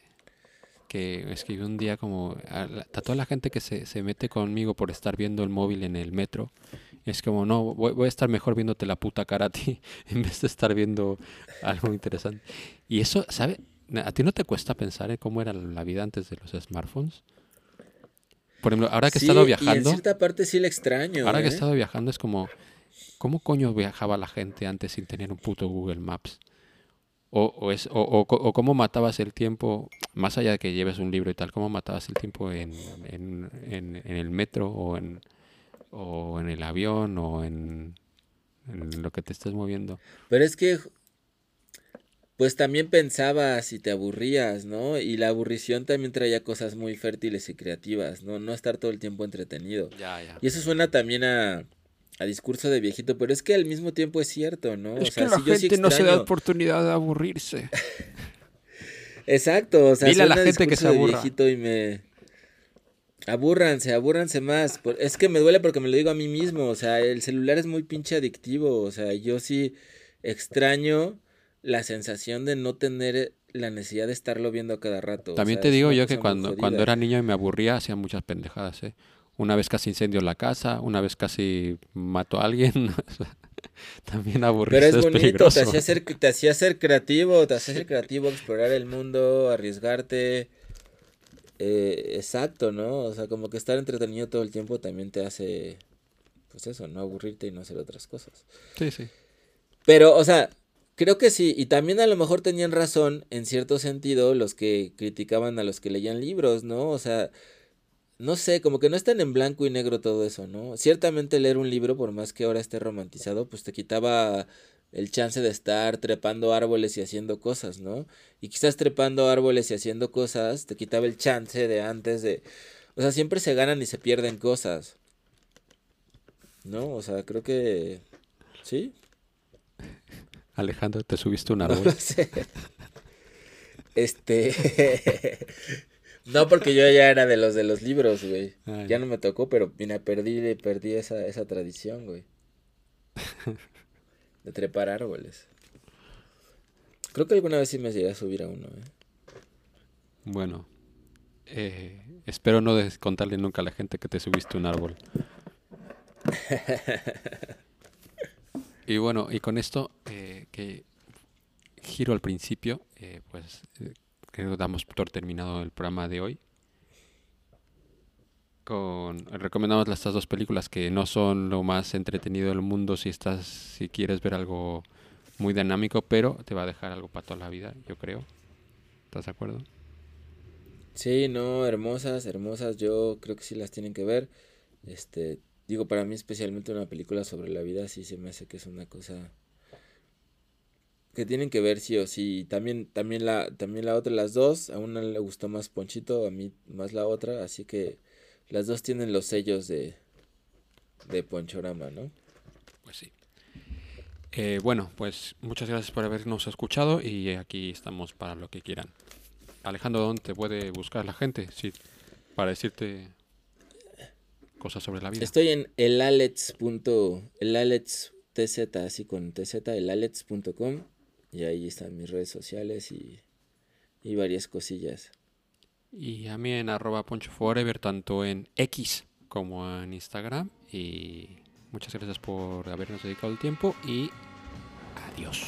Speaker 2: que escribió un día como a, la- a toda la gente que se, se mete conmigo por estar viendo el móvil en el metro. Es como, no, voy, voy a estar mejor viéndote la puta cara a ti [LAUGHS] en vez de estar viendo algo interesante. Y eso, ¿sabe? ¿A ti no te cuesta pensar en cómo era la vida antes de los smartphones? Por ejemplo, ahora que he estado
Speaker 3: Y en
Speaker 2: viajando,
Speaker 3: cierta parte sí la extraño.
Speaker 2: ahora que he
Speaker 3: ¿eh?
Speaker 2: estado viajando es como, ¿cómo coño viajaba la gente antes sin tener un puto Google Maps? O, o, es, o, o cómo matabas el tiempo, más allá de que lleves un libro y tal, cómo matabas el tiempo en, en, en- en el metro o en, o en el avión o en, en lo que te estés moviendo.
Speaker 3: Pero es que, pues también pensabas y te aburrías, ¿no? Y la aburrición también traía cosas muy fértiles y creativas, ¿no? No estar todo el tiempo entretenido.
Speaker 2: Ya, ya.
Speaker 3: Y eso suena también a, a discurso de viejito, pero es que al mismo tiempo es cierto, ¿no?
Speaker 2: Es
Speaker 3: o sea,
Speaker 2: que la
Speaker 3: si yo sí
Speaker 2: gente no se da
Speaker 3: extraño-
Speaker 2: oportunidad de aburrirse. [LAUGHS]
Speaker 3: Exacto, o sea,
Speaker 2: Dile a la gente que se aburra.
Speaker 3: viejito y me abúrranse, abúrranse más. Es que me duele porque me lo digo a mí mismo, o sea, el celular es muy pinche adictivo, o sea, yo sí extraño la sensación de no tener la necesidad de estarlo viendo a cada rato. o
Speaker 2: También
Speaker 3: sea,
Speaker 2: te digo yo que cuando, cuando era niño y me aburría, hacía muchas pendejadas, ¿eh? Una vez casi incendio la casa, una vez casi mato a alguien. [LAUGHS] También aburrirse
Speaker 3: Pero es bonito, te hacía, ser, te hacía ser creativo, te hacía ser creativo, explorar el mundo, arriesgarte. Eh, exacto, ¿no? O sea, como que estar entretenido todo el tiempo también te hace, pues eso, no aburrirte y no hacer otras cosas.
Speaker 2: Sí, sí.
Speaker 3: Pero, o sea, creo que sí, y también a lo mejor tenían razón, en cierto sentido, los que criticaban a los que leían libros, ¿no? O sea, no sé, como que no es tan en blanco y negro todo eso, ¿no? Ciertamente leer un libro, por más que ahora esté romantizado, pues te quitaba el chance de estar trepando árboles y haciendo cosas, ¿no? Y quizás trepando árboles y haciendo cosas te quitaba el chance de antes de... O sea, siempre se ganan y se pierden cosas. ¿No? O sea, creo que... ¿Sí?
Speaker 2: Alejandro, ¿te subiste un árbol? [LAUGHS]
Speaker 3: sé. Este... [LAUGHS] no, porque yo ya era de los de los libros, güey. Ya no me tocó, pero mira, perdí, perdí esa, esa tradición, güey. [LAUGHS] De trepar árboles. Creo que alguna vez sí me llegué a subir a uno, ¿eh?
Speaker 2: Bueno, eh, espero no contarle nunca a la gente que te subiste un árbol. [LAUGHS] Y bueno, y con esto eh, que giro al principio, eh, pues eh, creo que damos por terminado el programa de hoy. Con, recomendamos estas dos películas que no son lo más entretenido del mundo si estás, si quieres ver algo muy dinámico, pero te va a dejar algo para toda la vida, yo creo. ¿Estás de acuerdo?
Speaker 3: Sí, no, hermosas, hermosas. Yo creo que sí las tienen que ver. Este, digo, para mí especialmente una película sobre la vida sí se me hace que es una cosa que tienen que ver sí o sí. También, también la, también la otra, las dos, a una le gustó más Ponchito, a mí más la otra, así que las dos tienen los sellos de, de Ponchorama, ¿no?
Speaker 2: Pues sí. Eh, bueno, pues muchas gracias por habernos escuchado y aquí estamos para lo que quieran. Alejandro, ¿dónde te puede buscar la gente? Sí, para decirte cosas sobre la vida.
Speaker 3: Estoy en elalets. punto- elalets tz, así con tz, elalets.com y ahí están mis redes sociales y, y varias cosillas.
Speaker 2: Y a mí en arroba poncho forever, tanto en X como en Instagram. Y muchas gracias por habernos dedicado el tiempo y adiós.